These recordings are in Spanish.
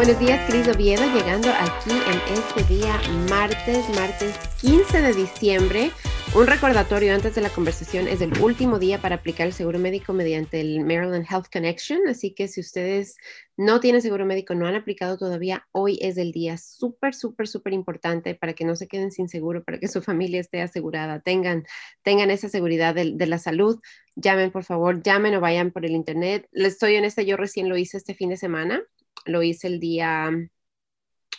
Buenos días, Cris Oviedo, llegando aquí en este día, martes, martes 15 de diciembre. Un recordatorio antes de la conversación, es el último día para aplicar el seguro médico mediante el Maryland Health Connection, así que si ustedes no tienen seguro médico, no han aplicado todavía, hoy es el día súper, súper, súper importante para que no se queden sin seguro, para que su familia esté asegurada, tengan, tengan esa seguridad de, de la salud. Llamen, por favor, llamen o vayan por el internet. Les estoy honesta, yo recién lo hice este fin de semana, lo hice el día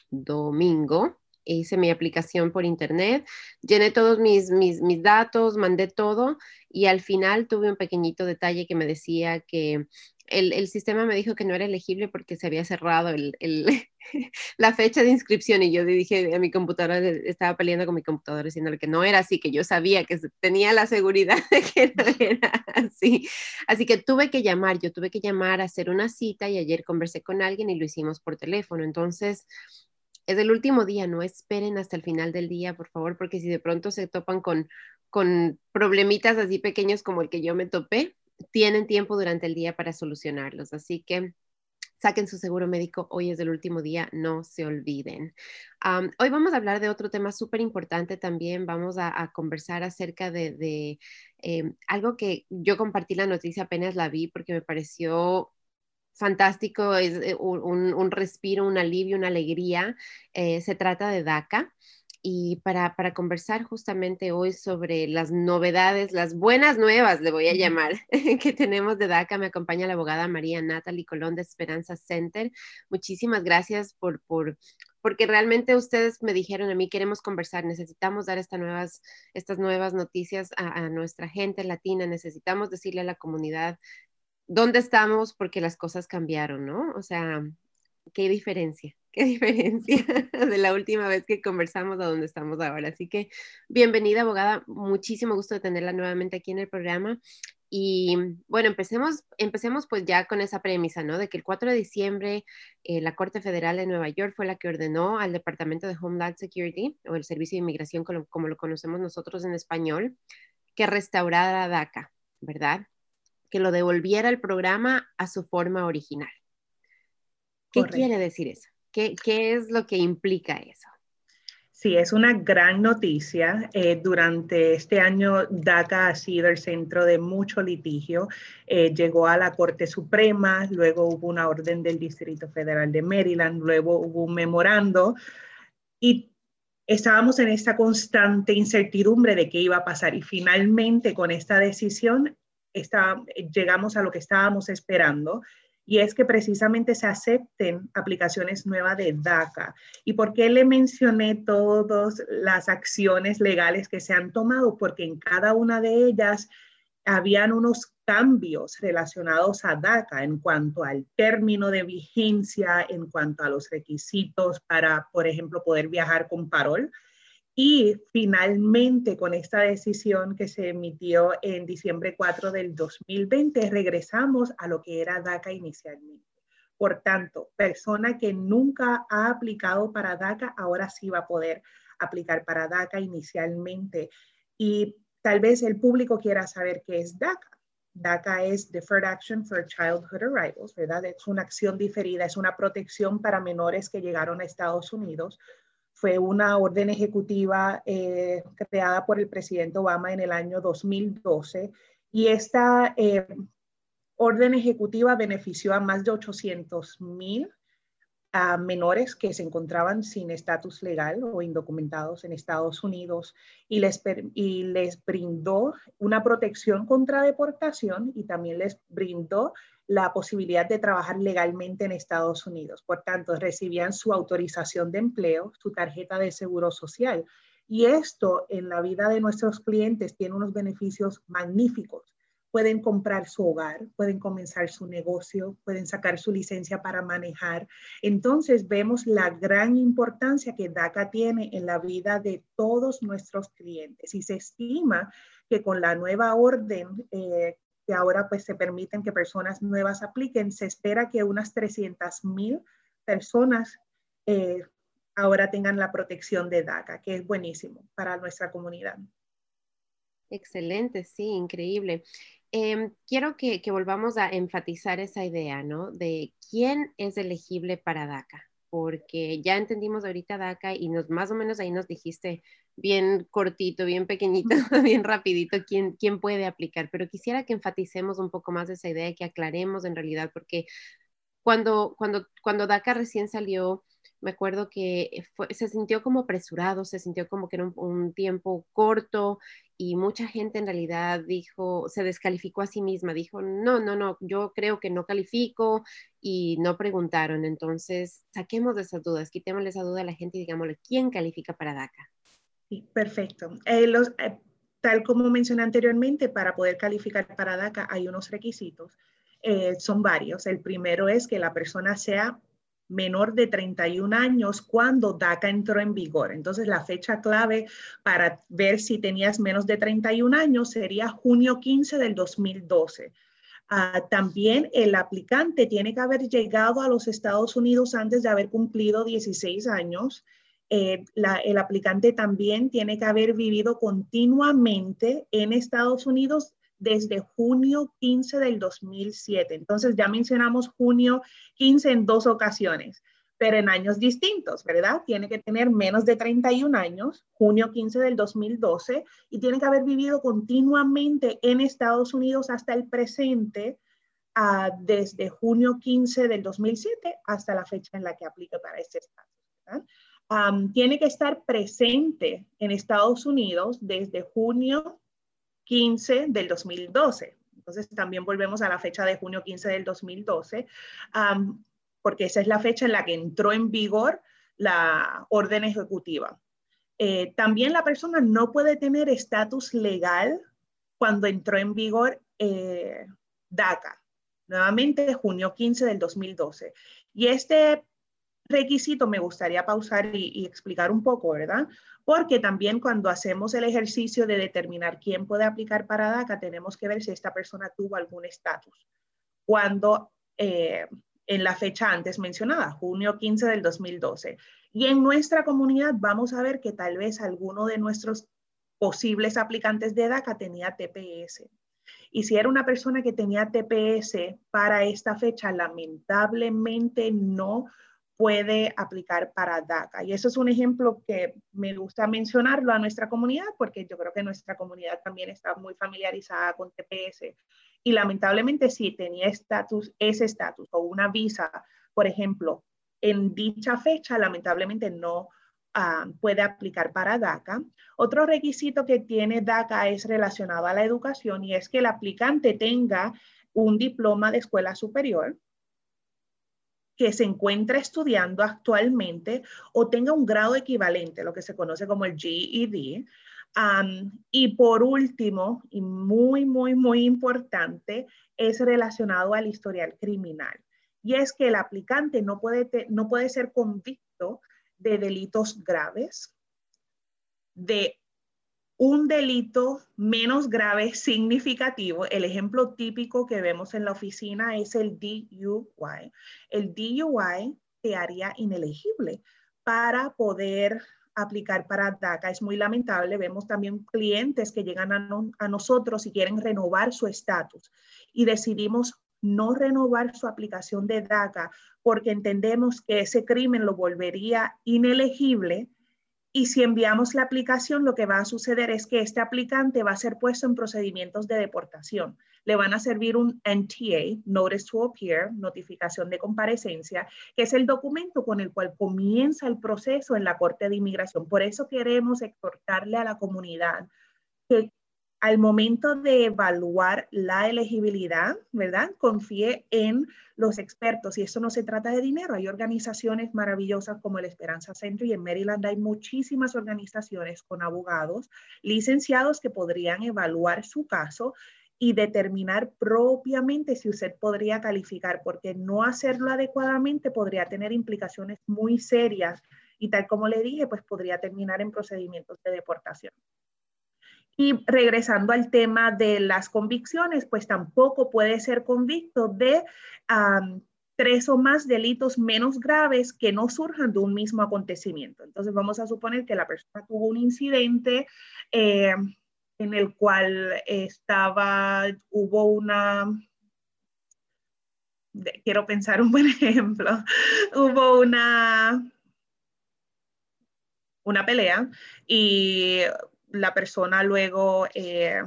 domingo hice mi aplicación por internet, llené todos mis, mis, mis, datos, mandé todo y al final tuve un pequeñito detalle que me decía que el, el sistema me dijo que no era elegible porque se había cerrado el, el, la fecha de inscripción y yo dije a mi computadora, estaba peleando con mi computadora diciéndole que no era así, que yo sabía que tenía la seguridad de que no era así. Así que tuve que llamar, yo tuve que llamar a hacer una cita y ayer conversé con alguien y lo hicimos por teléfono. Entonces, es el último día, no esperen hasta el final del día, por favor, porque si de pronto se topan con, con problemitas así pequeños como el que yo me topé, tienen tiempo durante el día para solucionarlos. Así que saquen su seguro médico, hoy es el último día, no se olviden. hoy vamos a hablar de otro tema súper importante también, vamos a, conversar acerca de, em, algo que yo compartí la noticia, apenas la vi porque me pareció fantástico, es eh, un, respiro, un alivio, una alegría. Eh, se trata de DACA. Y para, conversar justamente hoy sobre las novedades, las buenas nuevas, le voy a llamar, que tenemos de DACA, me acompaña la abogada María Natalie Colón de Esperanza Center. Muchísimas gracias por, por, porque realmente ustedes me dijeron a mí, queremos conversar, necesitamos dar estas nuevas, estas nuevas noticias a, a, nuestra gente latina, necesitamos decirle a la comunidad dónde estamos porque las cosas cambiaron, ¿no? O sea, qué diferencia, qué diferencia de la última vez que conversamos a dónde estamos ahora. Así que bienvenida, abogada. Muchísimo gusto de tenerla nuevamente aquí en el programa. Y bueno, empecemos, empecemos pues ya con esa premisa, ¿no? De que el 4 de diciembre eh, la Corte Federal de Nueva York fue la que ordenó al Departamento de Homeland Security o el Servicio de Inmigración como, como lo conocemos nosotros en español, que restaurara DACA, ¿verdad? que lo devolviera el programa a su forma original. ¿Qué quiere decir eso? ¿Qué, ¿Qué, es lo que implica eso? Sí, es una gran noticia. Eh, durante este año, DACA ha sido el centro de mucho litigio. Eh, llegó a la Corte Suprema, luego hubo una orden del Distrito Federal de Maryland, luego hubo un memorando y estábamos en esta constante incertidumbre de qué iba a pasar. Y finalmente, con esta decisión, está, llegamos a lo que estábamos esperando y es que precisamente se acepten aplicaciones nuevas de DACA. ¿Y por qué le mencioné todas las acciones legales que se han tomado? Porque en cada una de ellas habían unos cambios relacionados a DACA en cuanto al término de vigencia, en cuanto a los requisitos para, por ejemplo, poder viajar con parol y finalmente, con esta decisión que se emitió en diciembre 4 del 2020, regresamos a lo que era DACA inicialmente. Por tanto, persona que nunca ha aplicado para DACA, ahora sí va a poder aplicar para DACA inicialmente. Y tal vez el público quiera saber qué es DACA. DACA es Deferred Action for Childhood Arrivals, ¿verdad? Es una acción diferida, es una protección para menores que llegaron a Estados Unidos fue una orden ejecutiva eh, creada por el presidente Obama en el año 2012 y esta eh, orden ejecutiva benefició a más de 800 mil menores que se encontraban sin estatus legal o indocumentados en Estados Unidos y les, y les brindó una protección contra deportación y también les brindó la posibilidad de trabajar legalmente en Estados Unidos. Por tanto, recibían su autorización de empleo, su tarjeta de seguro social. Y esto en la vida de nuestros clientes tiene unos beneficios magníficos. Pueden comprar su hogar, pueden comenzar su negocio, pueden sacar su licencia para manejar. Entonces vemos la gran importancia que DACA tiene en la vida de todos nuestros clientes y se estima que con la nueva orden eh, que ahora pues se permiten que personas nuevas apliquen, se espera que unas 300 mil personas eh, ahora tengan la protección de DACA, que es buenísimo para nuestra comunidad. Excelente, sí, increíble. Em, quiero que, que, volvamos a enfatizar esa idea, ¿no? De quién es elegible para DACA. porque ya entendimos ahorita DACA y nos más o menos ahí nos dijiste bien cortito, bien pequeñito, bien rapidito quién, quién puede aplicar, pero quisiera que enfaticemos un poco más esa idea y que aclaremos en realidad, porque cuando, cuando, cuando DACA recién salió, me acuerdo que se sintió como apresurado, se sintió como que era un, tiempo corto y mucha gente en realidad dijo, se descalificó a sí misma, dijo, no, no, no, yo creo que no califico y no preguntaron. Entonces, saquemos de esas dudas, quitémosle esa duda a la gente y digámosle, ¿quién califica para DACA? Perfecto. Eh, los, eh, tal como mencioné anteriormente, para poder calificar para DACA hay unos requisitos. Eh, son varios. El primero es que la persona sea menor de 31 años cuando DACA entró en vigor. Entonces, la fecha clave para ver si tenías menos de 31 años sería junio 15 del 2012. Ah, también el aplicante tiene que haber llegado a los Estados Unidos antes de haber cumplido 16 años. Eh, el aplicante también tiene que haber vivido continuamente en Estados Unidos desde junio 15 del 2007. Entonces ya mencionamos junio 15 en dos ocasiones, pero en años distintos, ¿verdad? Tiene que tener menos de 31 años, junio 15 del 2012, y tiene que haber vivido continuamente en Estados Unidos hasta el presente, uh, desde junio 15 del 2007 hasta la fecha en la que aplica para este estado. Tiene que estar presente en Estados Unidos desde junio 15 del 2012. Entonces también volvemos a la fecha de junio 15 del 2012, porque esa es la fecha en la que entró en vigor la orden ejecutiva. Eh, también la persona no puede tener estatus legal cuando entró en vigor eh, DACA, nuevamente junio 15 del 2012. Y este requisito me gustaría pausar y, explicar un poco, ¿verdad? Porque también cuando hacemos el ejercicio de determinar quién puede aplicar para DACA, tenemos que ver si esta persona tuvo algún estatus. Cuando eh, en la fecha antes mencionada, junio 15 del 2012. Y en nuestra comunidad vamos a ver que tal vez alguno de nuestros posibles aplicantes de DACA tenía TPS. Y si era una persona que tenía TPS para esta fecha, lamentablemente no puede aplicar para DACA. Y eso es un ejemplo que me gusta mencionarlo a nuestra comunidad porque yo creo que nuestra comunidad también está muy familiarizada con TPS. Y lamentablemente si tenía estatus, ese estatus o una visa, por ejemplo, en dicha fecha, lamentablemente no ah, puede aplicar para DACA. Otro requisito que tiene DACA es relacionado a la educación y es que el aplicante tenga un diploma de escuela superior que se encuentra estudiando actualmente o tenga un grado equivalente, lo que se conoce como el GED. y por último, y muy, muy, muy importante, es relacionado al historial criminal. Y es que el aplicante no puede, no puede ser convicto de delitos graves, de un delito menos grave significativo, el ejemplo típico que vemos en la oficina es el DUI. El DUI te haría inelegible para poder aplicar para DACA. Es muy lamentable. Vemos también clientes que llegan a, a nosotros y quieren renovar su estatus y decidimos no renovar su aplicación de DACA porque entendemos que ese crimen lo volvería inelegible y si enviamos la aplicación, lo que va a suceder es que este aplicante va a ser puesto en procedimientos de deportación. Le van a servir un NTA, Notice to Appear, notificación de comparecencia, que es el documento con el cual comienza el proceso en la Corte de Inmigración. Por eso queremos exhortarle a la comunidad que al momento de evaluar la elegibilidad, ¿verdad? Confíe en los expertos y esto no se trata de dinero. Hay organizaciones maravillosas como el Esperanza Centro y en Maryland hay muchísimas organizaciones con abogados licenciados que podrían evaluar su caso y determinar propiamente si usted podría calificar, porque no hacerlo adecuadamente podría tener implicaciones muy serias y tal como le dije, pues podría terminar en procedimientos de deportación. Y regresando al tema de las convicciones, pues tampoco puede ser convicto de tres o más delitos menos graves que no surjan de un mismo acontecimiento. Entonces vamos a suponer que la persona tuvo un incidente eh, en el cual estaba, hubo una quiero pensar un buen ejemplo. Hubo una, una pelea y la persona luego eh,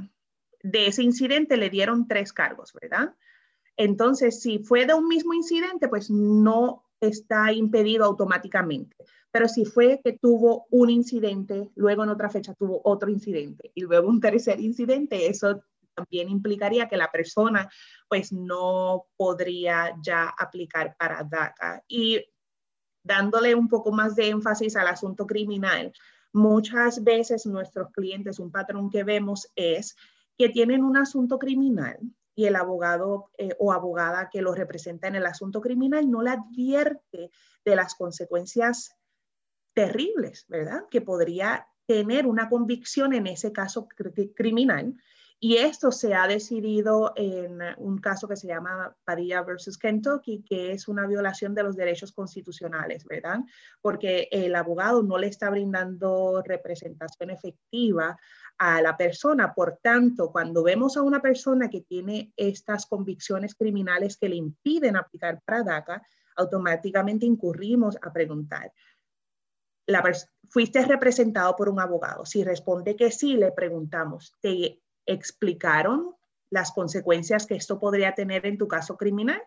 de ese incidente le dieron tres cargos, ¿verdad? Entonces, si fue de un mismo incidente, pues no está impedido automáticamente. Pero si fue que tuvo un incidente, luego en otra fecha tuvo otro incidente y luego un tercer incidente, eso también implicaría que la persona pues no podría ya aplicar para DACA. Y dándole un poco más de énfasis al asunto criminal, muchas veces nuestros clientes, un patrón que vemos es que tienen un asunto criminal y el abogado eh, o abogada que lo representa en el asunto criminal no le advierte de las consecuencias terribles, ¿verdad? Que podría tener una convicción en ese caso criminal. Y esto se ha decidido en un caso que se llama Padilla versus Kentucky, que es una violación de los derechos constitucionales, ¿verdad? Porque el abogado no le está brindando representación efectiva a la persona. Por tanto, cuando vemos a una persona que tiene estas convicciones criminales que le impiden aplicar para DACA, automáticamente incurrimos a preguntar, la ¿fuiste representado por un abogado? Si responde que sí, le preguntamos, ¿te explicaron las consecuencias que esto podría tener en tu caso criminal?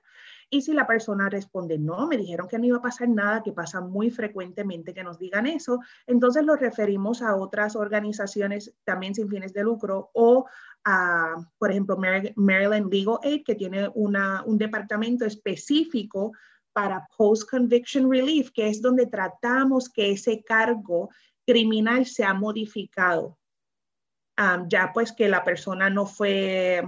Y si la persona responde, no, me dijeron que no iba a pasar nada, que pasa muy frecuentemente que nos digan eso, entonces lo referimos a otras organizaciones también sin fines de lucro o a, por ejemplo, Maryland Legal Aid, que tiene una, un departamento específico para post-conviction relief, que es donde tratamos que ese cargo criminal sea modificado. Ya pues que la persona no fue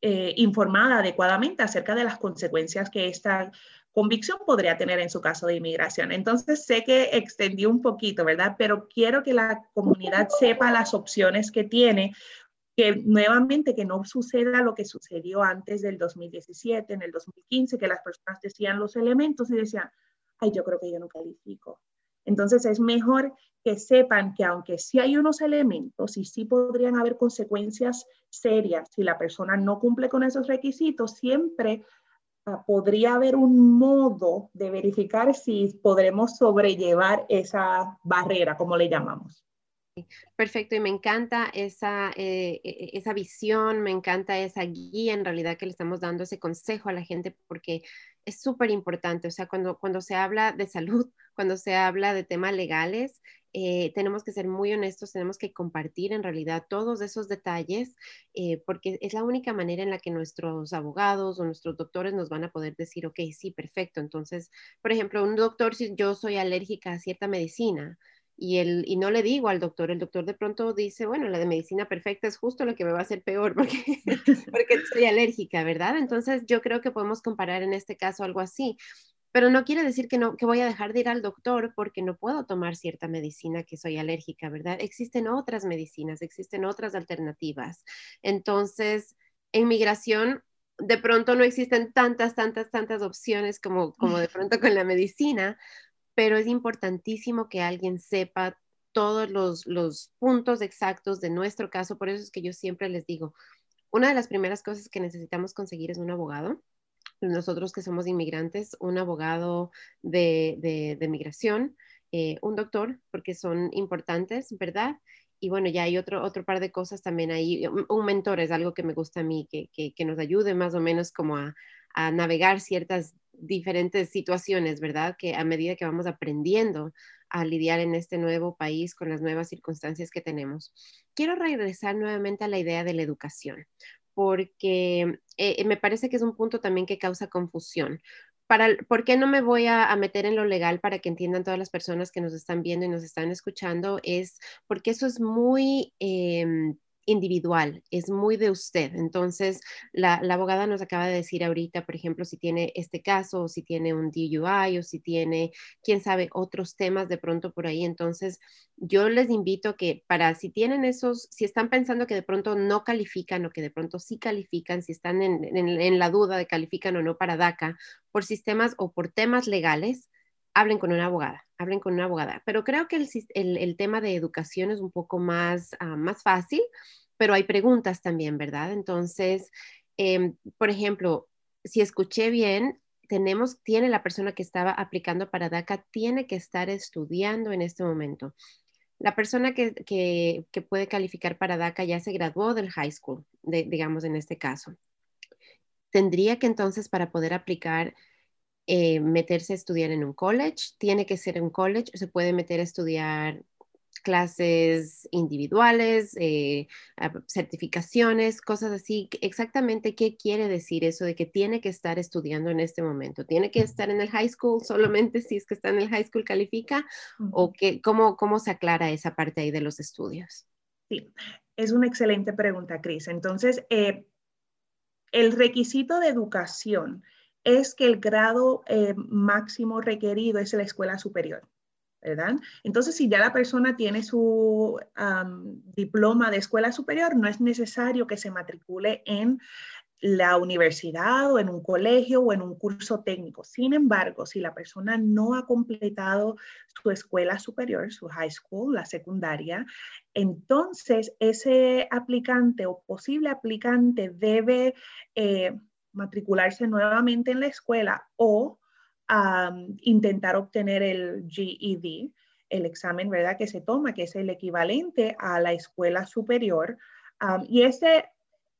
eh, informada adecuadamente acerca de las consecuencias que esta convicción podría tener en su caso de inmigración. Entonces, sé que extendí un poquito, ¿verdad? Pero quiero que la comunidad sepa las opciones que tiene, que nuevamente que no suceda lo que sucedió antes del 2017, en el 2015, que las personas decían los elementos y decían, ay, yo creo que yo no califico. Entonces, es mejor que sepan que aunque sí hay unos elementos y sí podrían haber consecuencias serias si la persona no cumple con esos requisitos, siempre ah, podría haber un modo de verificar si podremos sobrellevar esa barrera, como le llamamos. Perfecto, y me encanta esa, eh, e, e, esa visión, me encanta esa guía en realidad que le estamos dando, ese consejo a la gente, porque es súper importante, o sea, cuando, cuando se habla de salud, cuando se habla de temas legales, eh, tenemos que ser muy honestos, tenemos que compartir en realidad todos esos detalles, eh, porque es la única manera en la que nuestros abogados o nuestros doctores nos van a poder decir, ok, sí, perfecto. Entonces, por ejemplo, un doctor, si yo soy alérgica a cierta medicina, y, el, y no le digo al doctor, el doctor de pronto dice, bueno, la de medicina perfecta es justo lo que me va a hacer peor porque, porque soy alérgica, ¿verdad? Entonces yo creo que podemos comparar en este caso algo así. Pero no quiere decir que, no, que voy a dejar de ir al doctor porque no puedo tomar cierta medicina que soy alérgica, ¿verdad? Existen otras medicinas, existen otras alternativas. Entonces, en migración, de pronto no existen tantas, tantas, tantas opciones como, como de pronto con la medicina, pero es importantísimo que alguien sepa todos los, los puntos exactos de nuestro caso. Por eso es que yo siempre les digo, una de las primeras cosas que necesitamos conseguir es un abogado nosotros que somos inmigrantes, un abogado de, de, migración, eh, un doctor, porque son importantes, ¿verdad? Y bueno, ya hay otro, otro par de cosas también ahí. Un, mentor es algo que me gusta a mí, que, que, que nos ayude más o menos como a, a, navegar ciertas diferentes situaciones, ¿verdad? Que a medida que vamos aprendiendo a lidiar en este nuevo país con las nuevas circunstancias que tenemos. Quiero regresar nuevamente a la idea de la educación, porque eh, me parece que es un punto también que causa confusión. Para, ¿Por qué no me voy a, meter en lo legal para que entiendan todas las personas que nos están viendo y nos están escuchando? Es porque eso es muy... Em, individual, es muy de usted. Entonces, la, abogada nos acaba de decir ahorita, por ejemplo, si tiene este caso, o si tiene un DUI, o si tiene, quién sabe, otros temas de pronto por ahí. Entonces, yo les invito que para, si tienen esos, si están pensando que de pronto no califican o que de pronto sí califican, si están en, la duda de califican o no para DACA, por sistemas o por temas legales, hablen con una abogada, hablen con una abogada. Pero creo que el, tema de educación es un poco más, ah, más fácil, pero hay preguntas también, ¿verdad? Entonces, em, por ejemplo, si escuché bien, tenemos, tiene la persona que estaba aplicando para DACA, tiene que estar estudiando en este momento. La persona que, que, puede calificar para DACA ya se graduó del high school, digamos en este caso. Tendría que entonces para poder aplicar eh, meterse a estudiar en un college, tiene que ser un college, se puede meter a estudiar clases individuales, eh, certificaciones, cosas así. Exactamente qué quiere decir eso de que tiene que estar estudiando en este momento. ¿Tiene que estar en el high school solamente si es que está en el high school califica? ¿O que, cómo, cómo se aclara esa parte ahí de los estudios? Sí, es una excelente pregunta, Cris. Entonces, eh, el requisito de educación es que el grado eh, máximo requerido es la escuela superior. ¿verdad? Entonces, si ya la persona tiene su diploma de escuela superior, no es necesario que se matricule en la universidad o en un colegio o en un curso técnico. Sin embargo, si la persona no ha completado su escuela superior, su high school, la secundaria, entonces ese aplicante o posible aplicante debe eh, matricularse nuevamente en la escuela o intentar obtener el GED, el examen, ¿verdad? Que se toma, que es el equivalente a la escuela superior. y este,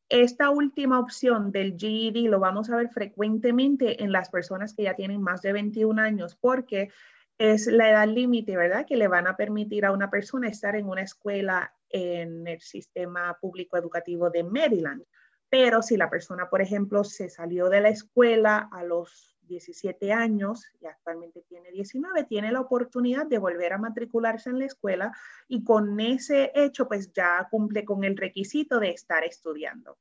esta última opción del GED lo vamos a ver frecuentemente en las personas que ya tienen más de 21 años porque es la edad límite, ¿verdad? Que le van a permitir a una persona estar en una escuela en el sistema público educativo de Maryland. Pero si la persona, por ejemplo, se salió de la escuela a los 17 años y actualmente tiene 19, tiene la oportunidad de volver a matricularse en la escuela y con ese hecho pues ya cumple con el requisito de estar estudiando.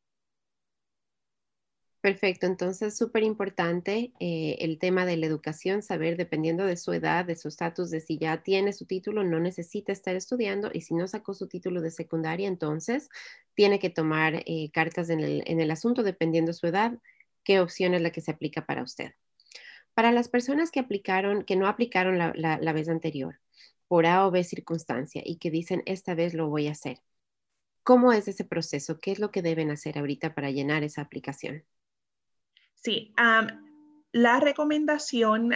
Perfecto, entonces súper importante eh, el tema de la educación, saber dependiendo de su edad, de su estatus, de si ya tiene su título, no necesita estar estudiando y si no sacó su título de secundaria, entonces tiene que tomar eh, cartas en el, asunto dependiendo de su edad, qué opción es la que se aplica para usted. Para las personas que aplicaron, que no aplicaron la, vez anterior, por A o B circunstancia, y que dicen, esta vez lo voy a hacer, ¿cómo es ese proceso? ¿Qué es lo que deben hacer ahorita para llenar esa aplicación? Sí, la recomendación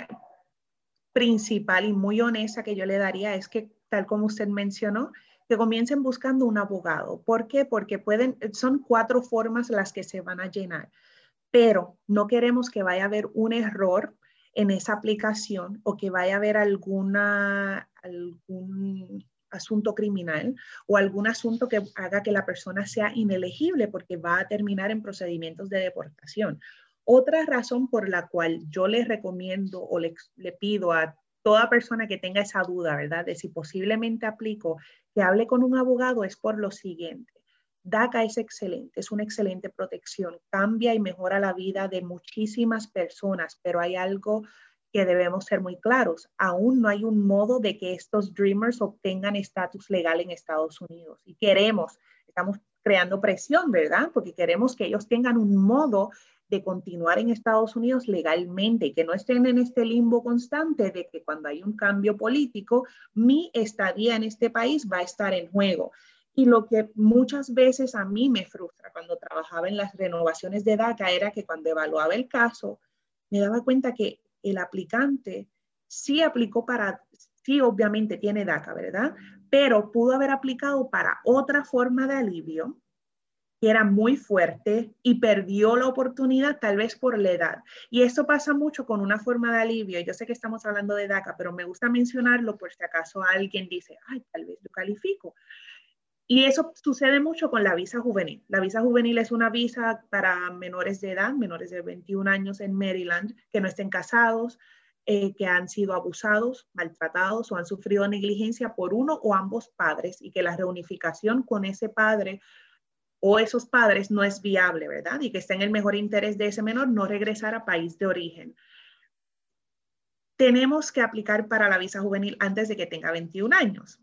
principal y muy honesta que yo le daría es que, tal como usted mencionó, que comiencen buscando un abogado. ¿Por qué? Porque pueden, son cuatro formas las que se van a llenar, pero no queremos que vaya a haber un error en esa aplicación o que vaya a haber algún asunto criminal o algún asunto que haga que la persona sea inelegible porque va a terminar en procedimientos de deportación. Otra razón por la cual yo le recomiendo o le, le pido a toda persona que tenga esa duda, ¿verdad? De si posiblemente aplico, que hable con un abogado es por lo siguiente. DACA es excelente, es una excelente protección, cambia y mejora la vida de muchísimas personas, pero hay algo que debemos ser muy claros. Aún no hay un modo de que estos Dreamers obtengan estatus legal en Estados Unidos. Y queremos, estamos creando presión, ¿verdad? Porque queremos que ellos tengan un modo de continuar en Estados Unidos legalmente y que no estén en este limbo constante de que cuando hay un cambio político, mi estadía en este país va a estar en juego. Y lo que muchas veces a mí me frustra cuando trabajaba en las renovaciones de DACA era que cuando evaluaba el caso, me daba cuenta que el aplicante sí aplicó para, sí obviamente tiene DACA, ¿verdad? Pero pudo haber aplicado para otra forma de alivio que era muy fuerte y perdió la oportunidad tal vez por la edad. Y eso pasa mucho con una forma de alivio. Yo sé que estamos hablando de DACA, pero me gusta mencionarlo por si acaso alguien dice, ay, tal vez yo califico. Y eso sucede mucho con la visa juvenil. La visa juvenil es una visa para menores de edad, menores de 21 años en Maryland, que no estén casados, eh, que han sido abusados, maltratados o han sufrido negligencia por uno o ambos padres y que la reunificación con ese padre o esos padres no es viable, ¿verdad? Y que está en el mejor interés de ese menor no regresar a país de origen. Tenemos que aplicar para la visa juvenil antes de que tenga 21 años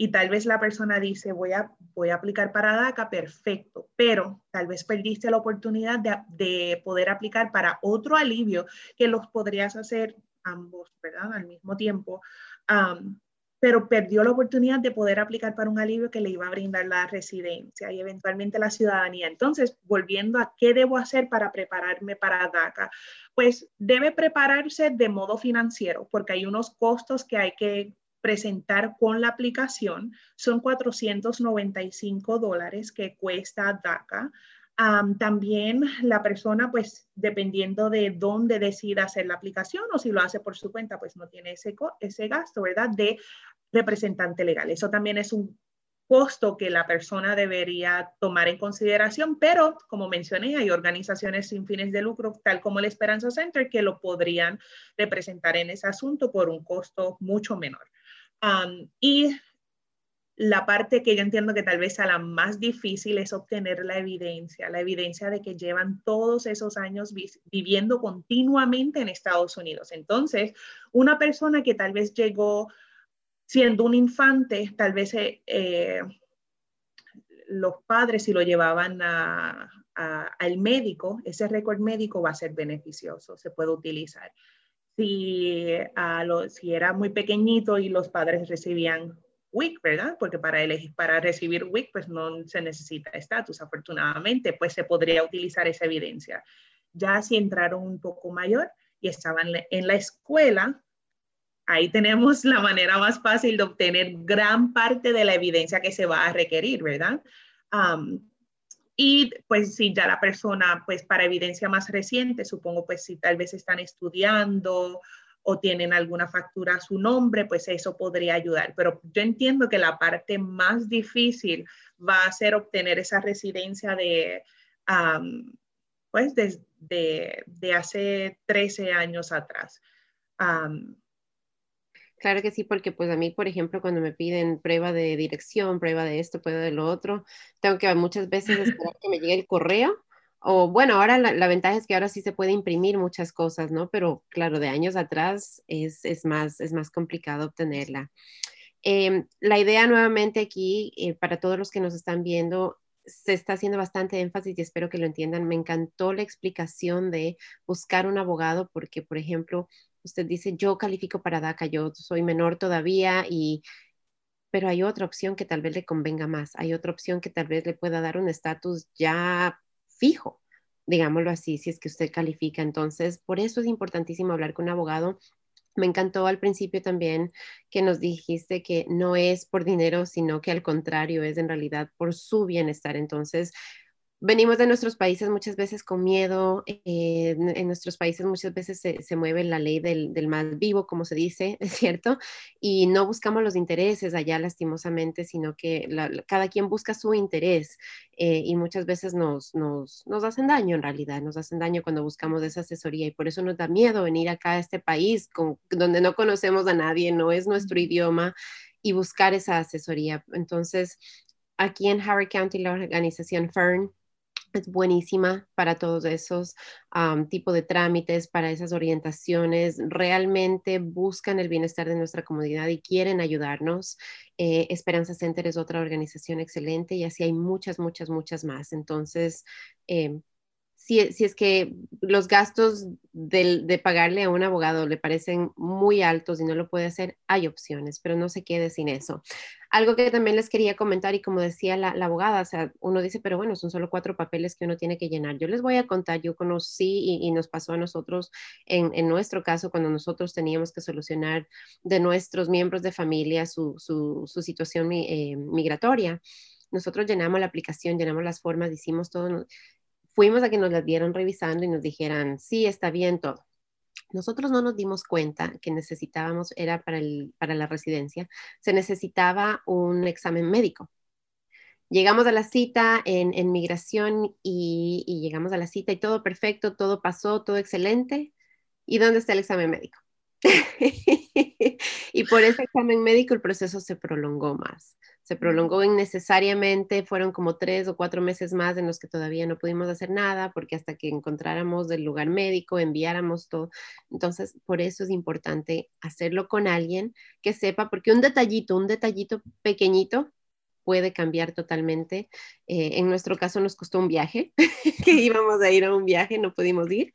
y tal vez la persona dice, voy a, voy a aplicar para DACA, perfecto, pero tal vez perdiste la oportunidad de, poder aplicar para otro alivio que los podrías hacer ambos, ¿verdad? Al mismo tiempo. Pero perdió la oportunidad de poder aplicar para un alivio que le iba a brindar la residencia y eventualmente la ciudadanía. Entonces, volviendo a qué debo hacer para prepararme para DACA, pues debe prepararse de modo financiero, porque hay unos costos que hay que presentar con la aplicación. Son 495 dólares que cuesta DACA también la persona, pues dependiendo de dónde decida hacer la aplicación o si lo hace por su cuenta, pues no tiene ese, ese gasto, ¿verdad? De representante legal. Eso también es un costo que la persona debería tomar en consideración, pero como mencioné, hay organizaciones sin fines de lucro, tal como el Esperanza Center, que lo podrían representar en ese asunto por un costo mucho menor. y la parte que yo entiendo que tal vez sea la más difícil es obtener la evidencia, la evidencia de que llevan todos esos años viviendo continuamente en Estados Unidos. Entonces, una persona que tal vez llegó siendo un infante, tal vez eh, eh, los padres si lo llevaban al médico, ese récord médico va a ser beneficioso, se puede utilizar. Si, si era muy pequeñito y los padres recibían WIC, ¿verdad? Porque para, elegir, para recibir WIC, pues no se necesita estatus, afortunadamente, pues se podría utilizar esa evidencia. Ya si entraron un poco mayor y estaban en la escuela, ahí tenemos la manera más fácil de obtener gran parte de la evidencia que se va a requerir, ¿verdad? y pues si ya la persona, pues para evidencia más reciente, supongo pues si tal vez están estudiando o tienen alguna factura a su nombre, pues eso podría ayudar. Pero yo entiendo que la parte más difícil va a ser obtener esa residencia de, pues, de, hace 13 años atrás. Claro que sí, porque pues a mí, por ejemplo, cuando me piden prueba de dirección, prueba de esto, prueba de lo otro, tengo que muchas veces esperar que me llegue el correo o bueno, ahora la, ventaja es que ahora sí se puede imprimir muchas cosas, ¿no? Pero claro, de años atrás es, más, es más complicado obtenerla. Em, la idea nuevamente aquí, eh, para todos los que nos están viendo, se está haciendo bastante énfasis y espero que lo entiendan. Me encantó la explicación de buscar un abogado porque, por ejemplo, usted dice, yo califico para DACA, yo soy menor todavía y pero hay otra opción que tal vez le convenga más, hay otra opción que tal vez le pueda dar un estatus ya fijo, digámoslo así, si es que usted califica. Entonces, por eso es importantísimo hablar con un abogado. Me encantó al principio también que nos dijiste que no es por dinero, sino que al contrario, es en realidad por su bienestar. Entonces, venimos de nuestros países muchas veces con miedo, eh, en, nuestros países muchas veces se, mueve la ley del, del, más vivo, como se dice, ¿es cierto? Y no buscamos los intereses allá lastimosamente, sino que cada quien busca su interés eh, y muchas veces nos, nos, nos, hacen daño en realidad, nos hacen daño cuando buscamos esa asesoría y por eso nos da miedo venir acá a este país con, donde no conocemos a nadie, no es nuestro idioma y buscar esa asesoría. Entonces, aquí en Harry County, la organización FERN, es buenísima para todos esos tipos de trámites, para esas orientaciones. Realmente buscan el bienestar de nuestra comunidad y quieren ayudarnos. Eh, Esperanza Center es otra organización excelente y así hay muchas, muchas, muchas más. Entonces, em, si, es que los gastos de pagarle a un abogado le parecen muy altos y no lo puede hacer, hay opciones, pero no se quede sin eso. Algo que también les quería comentar y como decía la, abogada, o sea, uno dice, pero bueno, son solo cuatro papeles que uno tiene que llenar. Yo les voy a contar, yo conocí y, nos pasó a nosotros en, nuestro caso cuando nosotros teníamos que solucionar de nuestros miembros de familia su, situación eh, migratoria nosotros llenamos la aplicación, llenamos las formas, hicimos todo, fuimos a que nos las dieran revisando y nos dijeran, sí, está bien todo. Nosotros no nos dimos cuenta que necesitábamos, era para, el, para la residencia, se necesitaba un examen médico. Llegamos a la cita en, en migración y, y llegamos a la cita y todo perfecto, todo pasó, todo excelente. ¿Y dónde está el examen médico? y por ese examen médico el proceso se prolongó más se prolongó innecesariamente, fueron como tres o cuatro meses más en los que todavía no pudimos hacer nada, porque hasta que encontráramos el lugar médico, enviáramos todo. Entonces, por eso es importante hacerlo con alguien que sepa, porque un detallito, un detallito pequeñito puede cambiar totalmente. Eh, en nuestro caso nos costó un viaje, que íbamos a ir a un viaje, no pudimos ir.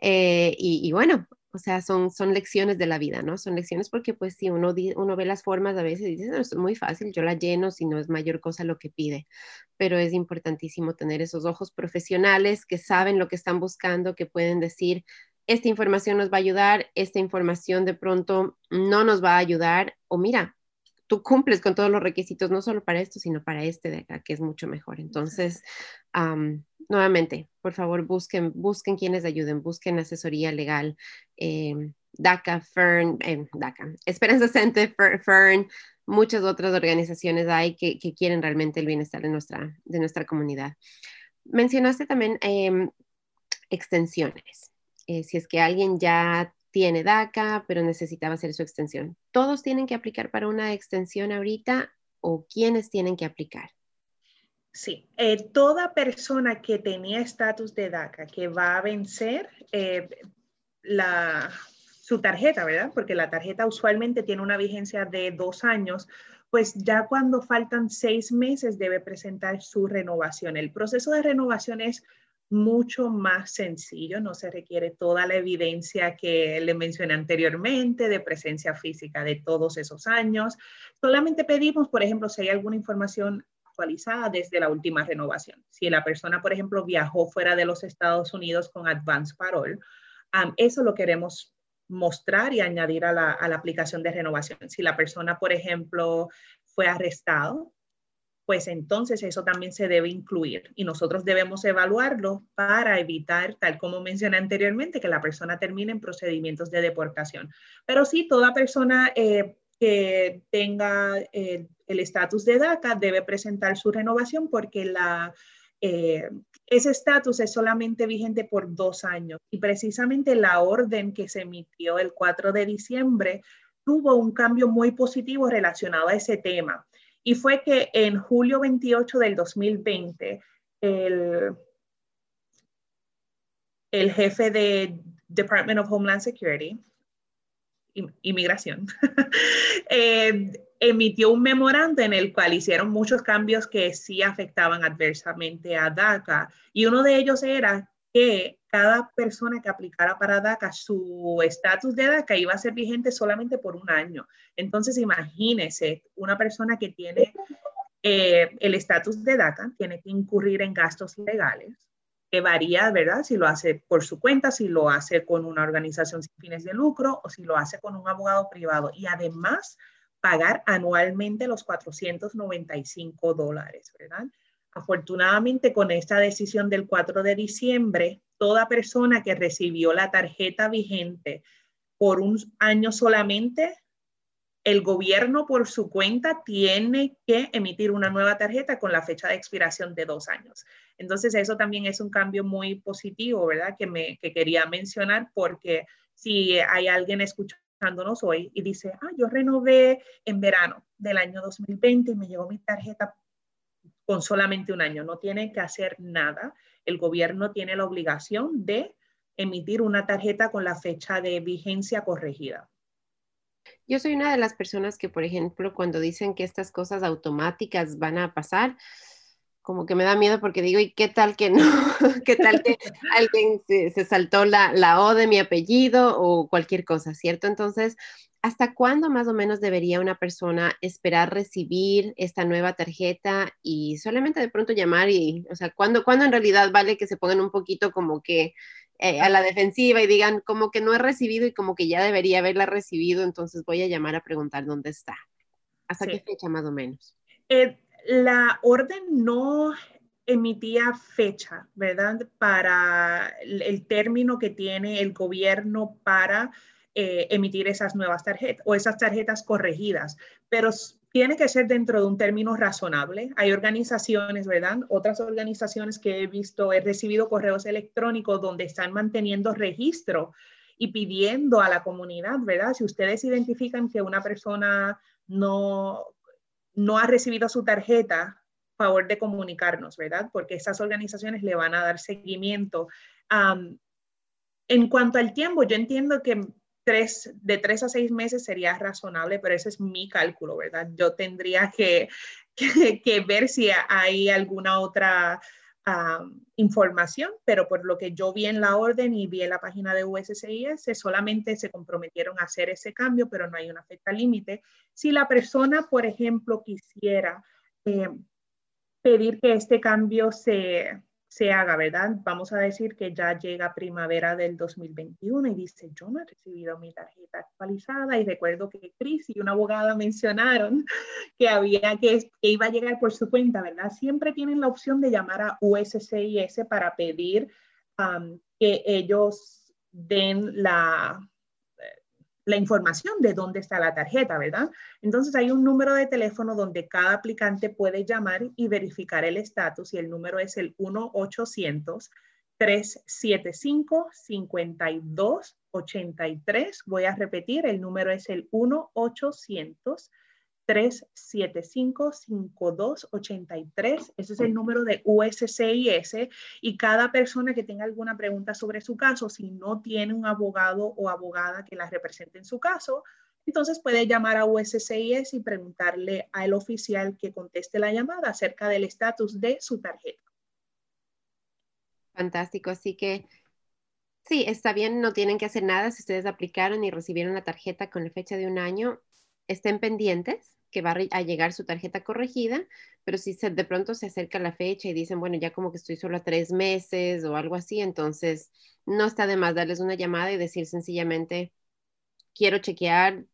Eh, y, y, bueno, o sea, son, son lecciones de la vida, ¿no? Son lecciones porque pues si uno, uno ve las formas a veces dice, no, es muy fácil, yo la lleno si no es mayor cosa lo que pide, pero es importantísimo tener esos ojos profesionales que saben lo que están buscando, que pueden decir, esta información nos va a ayudar, esta información de pronto no nos va a ayudar, o mira, tú cumples con todos los requisitos, no solo para esto, sino para este de acá, que es mucho mejor. Entonces, nuevamente, por favor, busquen, busquen quienes ayuden, busquen asesoría legal. Eh, DACA, FERN, eh, DACA, Esperanza Center, FERN, muchas otras organizaciones hay que, quieren realmente el bienestar de nuestra, de nuestra comunidad. Mencionaste también em, extensiones. Eh, si es que alguien ya tiene DACA, pero necesitaba hacer su extensión. ¿Todos tienen que aplicar para una extensión ahorita o quiénes tienen que aplicar? Sí, eh, toda persona que tenía estatus de DACA que va a vencer eh, la, su tarjeta, ¿verdad? Porque la tarjeta usualmente tiene una vigencia de dos años, pues ya cuando faltan seis meses debe presentar su renovación. El proceso de renovación es mucho más sencillo, no se requiere toda la evidencia que le mencioné anteriormente de presencia física de todos esos años. Solamente pedimos, por ejemplo, si hay alguna información actualizada desde la última renovación. Si la persona, por ejemplo, viajó fuera de los Estados Unidos con Advance Parole, eso lo queremos mostrar y añadir a la, aplicación de renovación. Si la persona, por ejemplo, fue arrestado pues entonces eso también se debe incluir y nosotros debemos evaluarlo para evitar, tal como mencioné anteriormente, que la persona termine en procedimientos de deportación. Pero sí, toda persona eh, que tenga eh, el estatus de DACA debe presentar su renovación porque la, eh, ese estatus es solamente vigente por dos años. Y precisamente la orden que se emitió el 4 de diciembre tuvo un cambio muy positivo relacionado a ese tema. Y fue que en julio 28 del 2020, el, el jefe de Department of Homeland Security, inmigración, eh, emitió un memorando en el cual hicieron muchos cambios que sí afectaban adversamente a DACA. Y uno de ellos era que cada persona que aplicara para DACA, su estatus de DACA iba a ser vigente solamente por un año. Entonces, imagínese, una persona que tiene eh, el estatus de DACA tiene que incurrir en gastos legales, que varía, ¿verdad? Si lo hace por su cuenta, si lo hace con una organización sin fines de lucro o si lo hace con un abogado privado. Y además, pagar anualmente los 495 dólares, ¿verdad? Afortunadamente, con esta decisión del 4 de diciembre, toda persona que recibió la tarjeta vigente por un año solamente, el gobierno por su cuenta tiene que emitir una nueva tarjeta con la fecha de expiración de dos años. Entonces, eso también es un cambio muy positivo, ¿verdad? Que, me, que quería mencionar porque si hay alguien escuchándonos hoy y dice, ah, yo renové en verano del año 2020 y me llegó mi tarjeta con solamente un año. No tiene que hacer nada. El gobierno tiene la obligación de emitir una tarjeta con la fecha de vigencia corregida. Yo soy una de las personas que, por ejemplo, cuando dicen que estas cosas automáticas van a pasar, como que me da miedo porque digo, ¿y qué tal que no? ¿Qué tal que alguien se, saltó la, la, O de mi apellido o cualquier cosa, ¿cierto? Entonces, ¿hasta cuándo más o menos debería una persona esperar recibir esta nueva tarjeta y solamente de pronto llamar y, o sea, ¿cuándo, en realidad vale que se pongan un poquito como que eh, a la defensiva y digan como que no he recibido y como que ya debería haberla recibido, entonces voy a llamar a preguntar dónde está? ¿Hasta qué fecha más o menos? Eh, la orden no emitía fecha, ¿verdad? Para el término que tiene el gobierno para eh, emitir esas nuevas tarjetas o esas tarjetas corregidas, pero tiene que ser dentro de un término razonable. Hay organizaciones, ¿verdad? Otras organizaciones que he visto, he recibido correos electrónicos donde están manteniendo registro y pidiendo a la comunidad, ¿verdad? Si ustedes identifican que una persona no, no ha recibido su tarjeta, favor de comunicarnos, ¿verdad? Porque esas organizaciones le van a dar seguimiento. en cuanto al tiempo, yo entiendo que tres, de tres a seis meses sería razonable, pero ese es mi cálculo, ¿verdad? Yo tendría que, que, ver si hay alguna otra información, pero por lo que yo vi en la orden y vi en la página de USCIS, solamente se comprometieron a hacer ese cambio, pero no hay una fecha límite. Si la persona, por ejemplo, quisiera eh, pedir que este cambio se, se haga, ¿verdad? Vamos a decir que ya llega primavera del 2021 y dice, yo no he recibido mi tarjeta actualizada y recuerdo que Cris y una abogada mencionaron que había que, iba a llegar por su cuenta, ¿verdad? Siempre tienen la opción de llamar a USCIS para pedir que ellos den la, la información de dónde está la tarjeta, ¿verdad? Entonces hay un número de teléfono donde cada aplicante puede llamar y verificar el estatus y el número es el 1-800-375-5283. Voy a repetir, el número es el 1-800. 375-5283. Ese es el número de USCIS y cada persona que tenga alguna pregunta sobre su caso, si no tiene un abogado o abogada que la represente en su caso, entonces puede llamar a USCIS y preguntarle al oficial que conteste la llamada acerca del estatus de su tarjeta. Fantástico, así que sí, está bien, no tienen que hacer nada si ustedes aplicaron y recibieron la tarjeta con la fecha de un año, estén pendientes que va a llegar su tarjeta corregida, pero si de pronto se acerca la fecha y dicen, bueno, ya como que estoy solo a tres meses o algo así, entonces no está de más darles una llamada y decir sencillamente, quiero chequear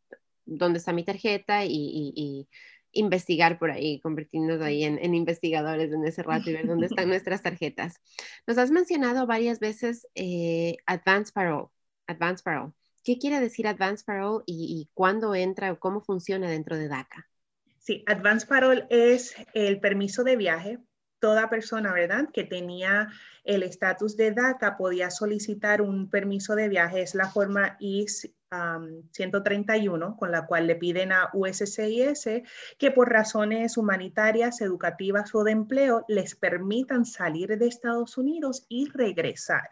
dónde está mi tarjeta y, investigar por ahí, convertirnos ahí en, investigadores en ese rato y ver dónde están nuestras tarjetas. Nos has mencionado varias veces eh, Advance Parole. Advance Parole. ¿Qué quiere decir Advance Parole y, y cuándo entra o cómo funciona dentro de DACA? Sí, Advance Parole es el permiso de viaje. Toda persona, ¿verdad?, que tenía el estatus de DACA podía solicitar un permiso de viaje. Es la forma I-131 con la cual le piden a USCIS que por razones humanitarias, educativas o de empleo les permitan salir de Estados Unidos y regresar.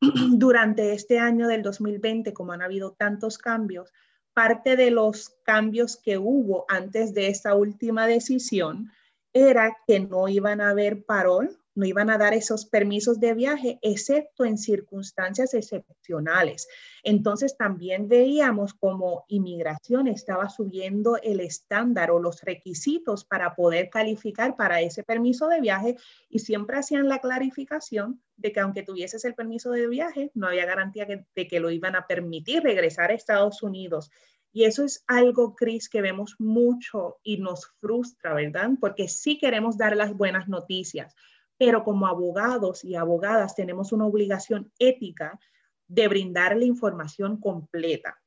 durante este año del 2020, como han habido tantos cambios, parte de los cambios que hubo antes de esta última decisión era que no iban a haber parol, no iban a dar esos permisos de viaje, excepto en circunstancias excepcionales. Entonces también veíamos como inmigración estaba subiendo el estándar o los requisitos para poder calificar para ese permiso de viaje y siempre hacían la clarificación de que aunque tuvieses el permiso de viaje, no había garantía de que lo iban a permitir regresar a Estados Unidos. Y eso es algo, Cris, que vemos mucho y nos frustra, ¿verdad? Porque sí queremos dar las buenas noticias, pero como abogados y abogadas tenemos una obligación ética de brindar la información completa.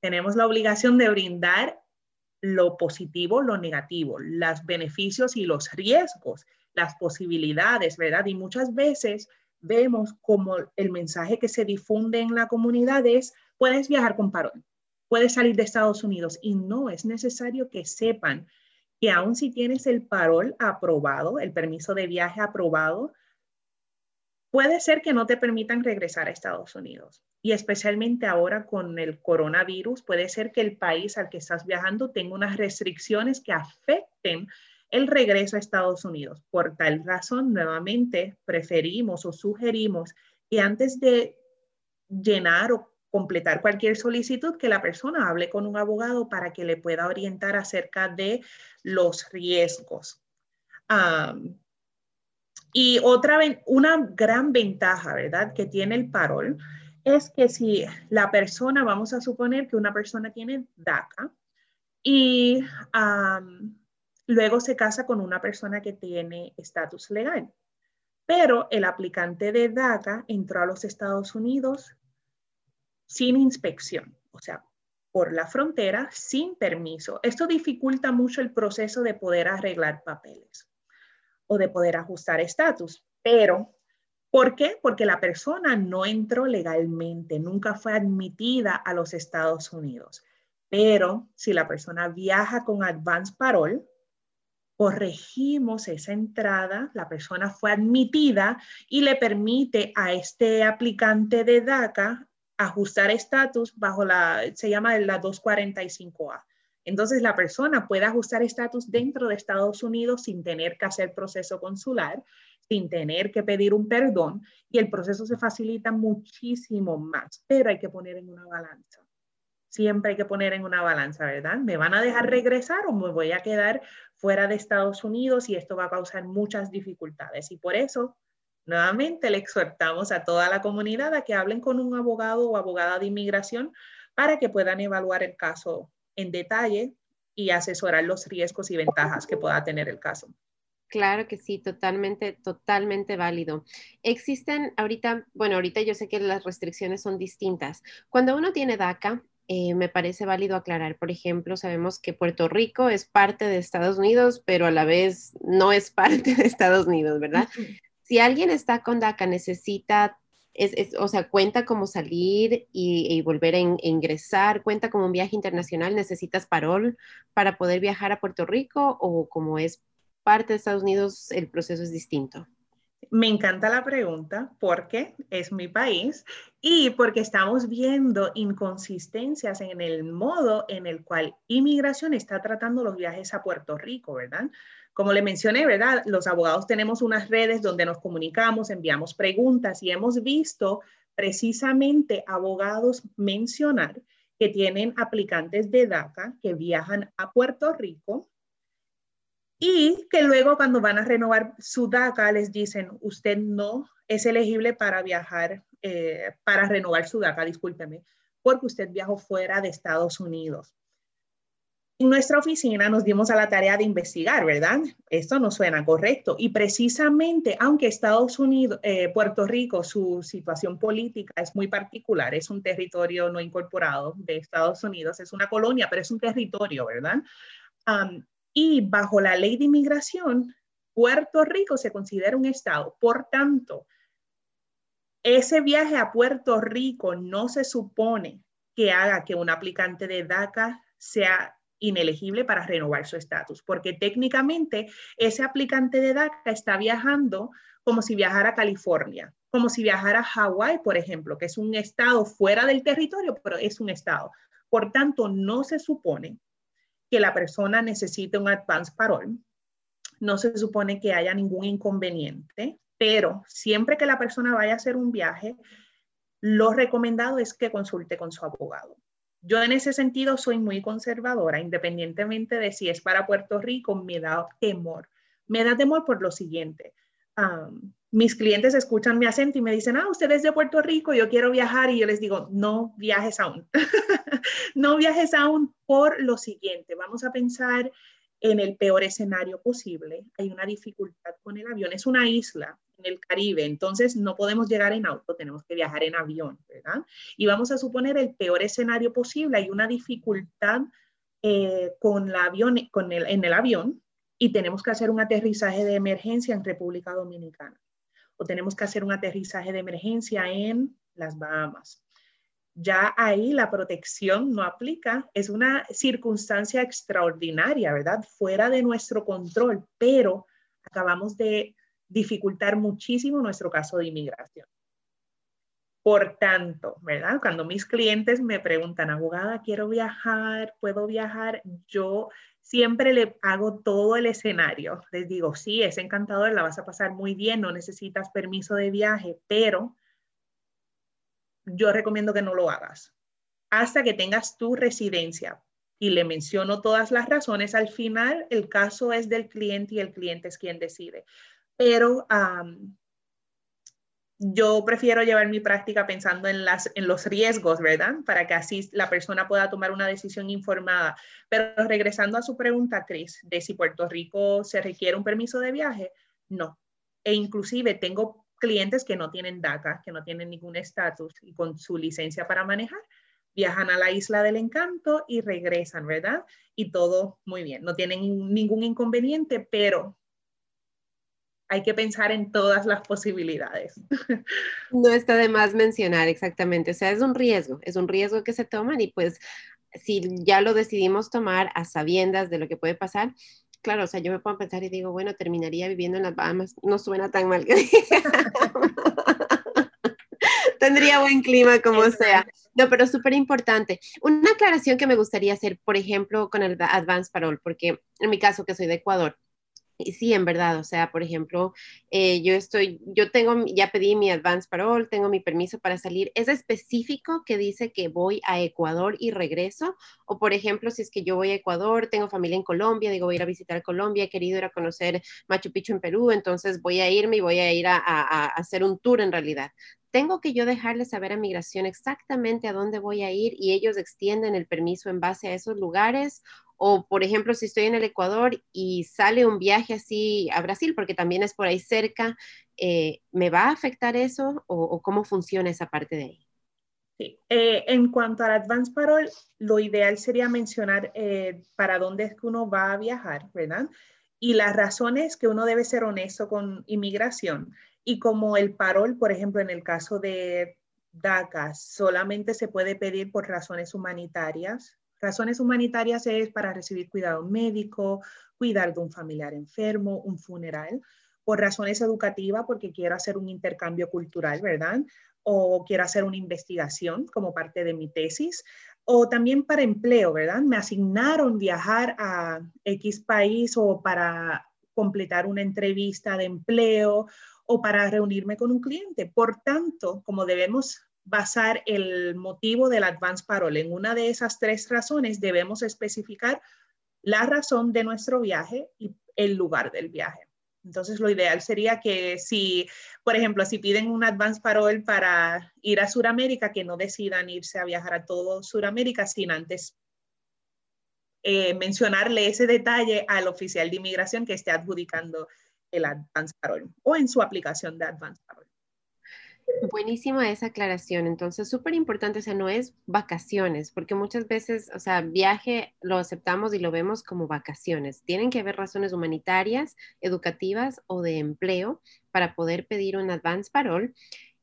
Tenemos la obligación de brindar lo positivo, lo negativo, los beneficios y los riesgos, las posibilidades, ¿verdad? Y muchas veces vemos como el mensaje que se difunde en la comunidad es, puedes viajar con parón, puedes salir de Estados Unidos y no es necesario que sepan que aun si tienes el parol aprobado, el permiso de viaje aprobado, puede ser que no te permitan regresar a Estados Unidos. Y especialmente ahora con el coronavirus, puede ser que el país al que estás viajando tenga unas restricciones que afecten el regreso a Estados Unidos. Por tal razón, nuevamente, preferimos o sugerimos que antes de llenar o completar cualquier solicitud, que la persona hable con un abogado para que le pueda orientar acerca de los riesgos. y otra, una gran ventaja, ¿verdad?, que tiene el parol es que si la persona, vamos a suponer que una persona tiene DACA y luego se casa con una persona que tiene estatus legal, pero el aplicante de DACA entró a los Estados Unidos sin inspección, o sea, por la frontera sin permiso. Esto dificulta mucho el proceso de poder arreglar papeles o de poder ajustar estatus, pero ¿por qué? Porque la persona no entró legalmente, nunca fue admitida a los Estados Unidos. Pero si la persona viaja con advance parole, corregimos esa entrada, la persona fue admitida y le permite a este aplicante de DACA ajustar estatus bajo la, se llama la 245A. Entonces la persona puede ajustar estatus dentro de Estados Unidos sin tener que hacer proceso consular, sin tener que pedir un perdón y el proceso se facilita muchísimo más, pero hay que poner en una balanza. Siempre hay que poner en una balanza, ¿verdad? ¿Me van a dejar regresar o me voy a quedar fuera de Estados Unidos y esto va a causar muchas dificultades? Y por eso Nuevamente le exhortamos a toda la comunidad a que hablen con un abogado o abogada de inmigración para que puedan evaluar el caso en detalle y asesorar los riesgos y ventajas que pueda tener el caso. Claro que sí, totalmente, totalmente válido. Existen ahorita, bueno, ahorita yo sé que las restricciones son distintas. Cuando uno tiene DACA, eh, me parece válido aclarar, por ejemplo, sabemos que Puerto Rico es parte de Estados Unidos, pero a la vez no es parte de Estados Unidos, ¿verdad? Si alguien está con DACA, necesita, es, o sea, cuenta como salir y, volver a, ingresar, cuenta como un viaje internacional, necesitas parol para poder viajar a Puerto Rico o como es parte de Estados Unidos, el proceso es distinto. Me encanta la pregunta porque es mi país y porque estamos viendo inconsistencias en el modo en el cual inmigración está tratando los viajes a Puerto Rico, ¿verdad? Como le mencioné, ¿verdad? Los abogados tenemos unas redes donde nos comunicamos, enviamos preguntas y hemos visto precisamente abogados mencionar que tienen aplicantes de DACA que viajan a Puerto Rico y que luego cuando van a renovar su DACA les dicen, usted no es elegible para viajar, eh, para renovar su DACA, discúlpeme, porque usted viajó fuera de Estados Unidos en nuestra oficina nos dimos a la tarea de investigar, ¿verdad? Esto no suena correcto. Y precisamente, aunque Estados Unidos, eh, Puerto Rico, su situación política es muy particular, es un territorio no incorporado de Estados Unidos, es una colonia, pero es un territorio, ¿verdad? y bajo la ley de inmigración, Puerto Rico se considera un estado. Por tanto, ese viaje a Puerto Rico no se supone que haga que un aplicante de DACA sea inelegible para renovar su estatus, porque técnicamente ese aplicante de DACA está viajando como si viajara a California, como si viajara a Hawái, por ejemplo, que es un estado fuera del territorio, pero es un estado. Por tanto, no se supone que la persona necesite un advance parole, no se supone que haya ningún inconveniente, pero siempre que la persona vaya a hacer un viaje, lo recomendado es que consulte con su abogado. Yo en ese sentido soy muy conservadora, independientemente de si es para Puerto Rico, me da temor. Me da temor por lo siguiente. mis clientes escuchan mi acento y me dicen, ah, usted es de Puerto Rico, yo quiero viajar y yo les digo, no viajes aún. no viajes aún por lo siguiente. Vamos a pensar en el peor escenario posible. Hay una dificultad con el avión. Es una isla en el Caribe, entonces no podemos llegar en auto, tenemos que viajar en avión, ¿verdad? Y vamos a suponer el peor escenario posible, hay una dificultad eh, con, la avión, con el, en el avión y tenemos que hacer un aterrizaje de emergencia en República Dominicana o tenemos que hacer un aterrizaje de emergencia en las Bahamas. Ya ahí la protección no aplica, es una circunstancia extraordinaria, ¿verdad? Fuera de nuestro control, pero acabamos de dificultar muchísimo nuestro caso de inmigración. Por tanto, ¿verdad? Cuando mis clientes me preguntan, abogada, quiero viajar, ¿puedo viajar? Yo siempre le hago todo el escenario. Les digo, sí, es encantador, la vas a pasar muy bien, no necesitas permiso de viaje, pero yo recomiendo que no lo hagas hasta que tengas tu residencia. Y le menciono todas las razones. Al final, el caso es del cliente y el cliente es quien decide pero yo prefiero llevar mi práctica pensando en, las, en los riesgos, ¿verdad? Para que así la persona pueda tomar una decisión informada. Pero regresando a su pregunta, Cris, de si Puerto Rico se requiere un permiso de viaje, no. E inclusive tengo clientes que no tienen DACA, que no tienen ningún estatus y con su licencia para manejar, viajan a la isla del encanto y regresan, ¿verdad? Y todo muy bien, no tienen ningún inconveniente, pero hay que pensar en todas las posibilidades. No está de más mencionar exactamente, o sea, es un riesgo, es un riesgo que se toman y pues si ya lo decidimos tomar a sabiendas de lo que puede pasar, claro, o sea, yo me puedo pensar y digo, bueno, terminaría viviendo en las Bahamas, no suena tan mal que Tendría buen clima como sea. No, pero súper importante. Una aclaración que me gustaría hacer, por ejemplo, con el Advance Parole, porque en mi caso, que soy de Ecuador, sí, en verdad, o sea, por ejemplo, eh, yo estoy, yo tengo, ya pedí mi advance parole, tengo mi permiso para salir. ¿Es específico que dice que voy a Ecuador y regreso? O por ejemplo, si es que yo voy a Ecuador, tengo familia en Colombia, digo, voy a ir a visitar Colombia, he querido ir a conocer Machu Picchu en Perú, entonces voy a irme y voy a ir a, a hacer un tour en realidad tengo que yo dejarle saber a migración exactamente a dónde voy a ir y ellos extienden el permiso en base a esos lugares o, por ejemplo, si estoy en el Ecuador y sale un viaje así a Brasil, porque también es por ahí cerca, eh, ¿me va a afectar eso o, cómo funciona esa parte de ahí? Sí. Eh, en cuanto al Advance Parole, lo ideal sería mencionar eh, para dónde es que uno va a viajar, ¿verdad? Y las razones que uno debe ser honesto con inmigración. Y como el parol, por ejemplo, en el caso de DACA, solamente se puede pedir por razones humanitarias, Razones humanitarias es para recibir cuidado médico, cuidar de un familiar enfermo, un funeral. Por razones educativas, porque quiero hacer un intercambio cultural, ¿verdad? O quiero hacer una investigación como parte de mi tesis. O también para empleo, ¿verdad? Me asignaron viajar a X país o para completar una entrevista de empleo o para reunirme con un cliente. Por tanto, como debemos basar el motivo del advance parole. En una de esas tres razones debemos especificar la razón de nuestro viaje y el lugar del viaje. Entonces, lo ideal sería que si, por ejemplo, si piden un advance parole para ir a Sudamérica, que no decidan irse a viajar a todo Sudamérica sin antes eh, mencionarle ese detalle al oficial de inmigración que esté adjudicando el advance parole o en su aplicación de advance parole. Buenísima esa aclaración. Entonces, súper importante, o sea, no es vacaciones, porque muchas veces, o sea, viaje lo aceptamos y lo vemos como vacaciones. Tienen que haber razones humanitarias, educativas o de empleo para poder pedir un advance parole.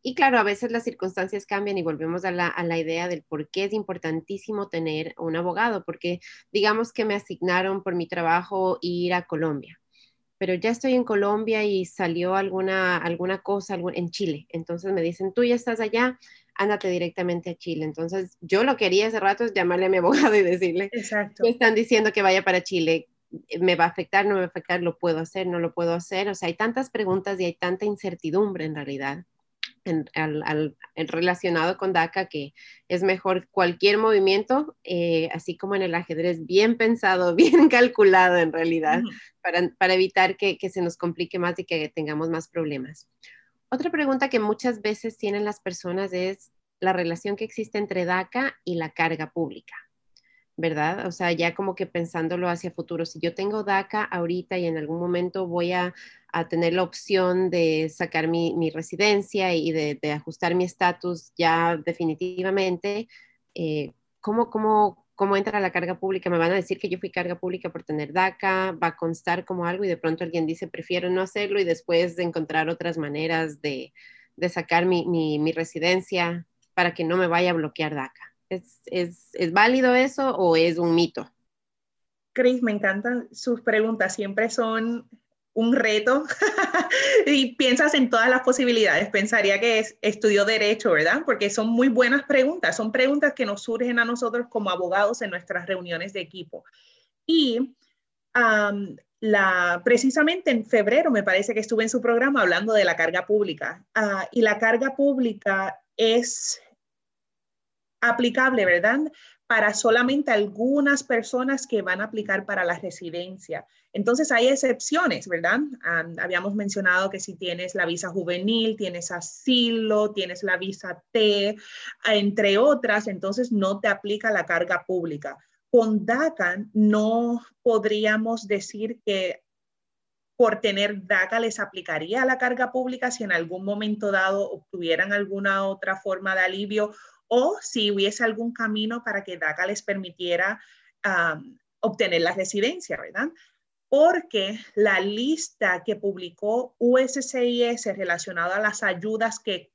Y claro, a veces las circunstancias cambian y volvemos a la, a la idea del por qué es importantísimo tener un abogado, porque digamos que me asignaron por mi trabajo ir a Colombia pero ya estoy en Colombia y salió alguna, alguna cosa en Chile. Entonces me dicen, tú ya estás allá, ándate directamente a Chile. Entonces yo lo que haría hace rato es llamarle a mi abogado y decirle, Exacto. me están diciendo que vaya para Chile, ¿me va a afectar? ¿No me va a afectar? ¿Lo puedo hacer? ¿No lo puedo hacer? O sea, hay tantas preguntas y hay tanta incertidumbre en realidad en, al, relacionado con DACA, que es mejor cualquier movimiento, eh, así como en el ajedrez, bien pensado, bien calculado en realidad, para, para, evitar que, que, se nos complique más y que tengamos más problemas. Otra pregunta que muchas veces tienen las personas es la relación que existe entre DACA y la carga pública. ¿Verdad? O sea, ya como que pensándolo hacia futuro, si yo tengo DACA ahorita y en algún momento voy a, tener la opción de sacar mi, residencia y de, ajustar mi estatus ya definitivamente, eh, ¿cómo, cómo, cómo entra la carga pública? Me van a decir que yo fui carga pública por tener DACA, va a constar como algo y de pronto alguien dice, prefiero no hacerlo y después de encontrar otras maneras de, de sacar mi, mi, mi residencia para que no me vaya a bloquear DACA. ¿Es, es, ¿Es, válido eso o es un mito? Cris, me encantan sus preguntas, siempre son un reto y piensas en todas las posibilidades. Pensaría que es, estudio derecho, ¿verdad? Porque son muy buenas preguntas, son preguntas que nos surgen a nosotros como abogados en nuestras reuniones de equipo. Y la, precisamente en febrero me parece que estuve en su programa hablando de la carga pública. Ah, y la carga pública es aplicable, ¿verdad? Para solamente algunas personas que van a aplicar para la residencia. Entonces hay excepciones, ¿verdad? habíamos mencionado que si tienes la visa juvenil, tienes asilo, tienes la visa T, entre otras, entonces no te aplica la carga pública. Con DACA no podríamos decir que por tener DACA les aplicaría la carga pública si en algún momento dado obtuvieran alguna otra forma de alivio o si hubiese algún camino para que DACA les permitiera obtener la residencia, ¿verdad? Porque la lista que publicó USCIS relacionada a las ayudas que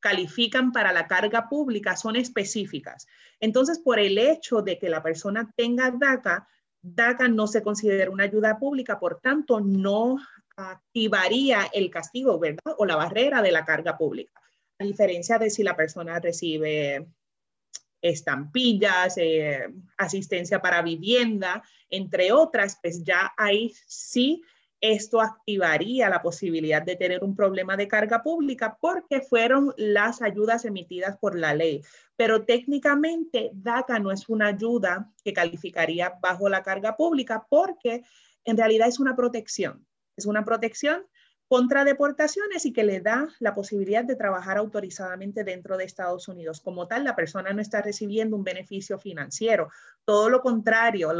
califican para la carga pública son específicas. Entonces, por el hecho de que la persona tenga DACA, DACA no se considera una ayuda pública, por tanto, no activaría el castigo, ¿verdad? O la barrera de la carga pública a diferencia de si la persona recibe estampillas, eh, asistencia para vivienda, entre otras, pues ya ahí sí esto activaría la posibilidad de tener un problema de carga pública porque fueron las ayudas emitidas por la ley. Pero técnicamente DACA no es una ayuda que calificaría bajo la carga pública porque en realidad es una protección. Es una protección contra deportaciones y que le da la posibilidad de trabajar autorizadamente dentro de Estados Unidos. Como tal, la persona no está recibiendo un beneficio financiero. Todo lo contrario,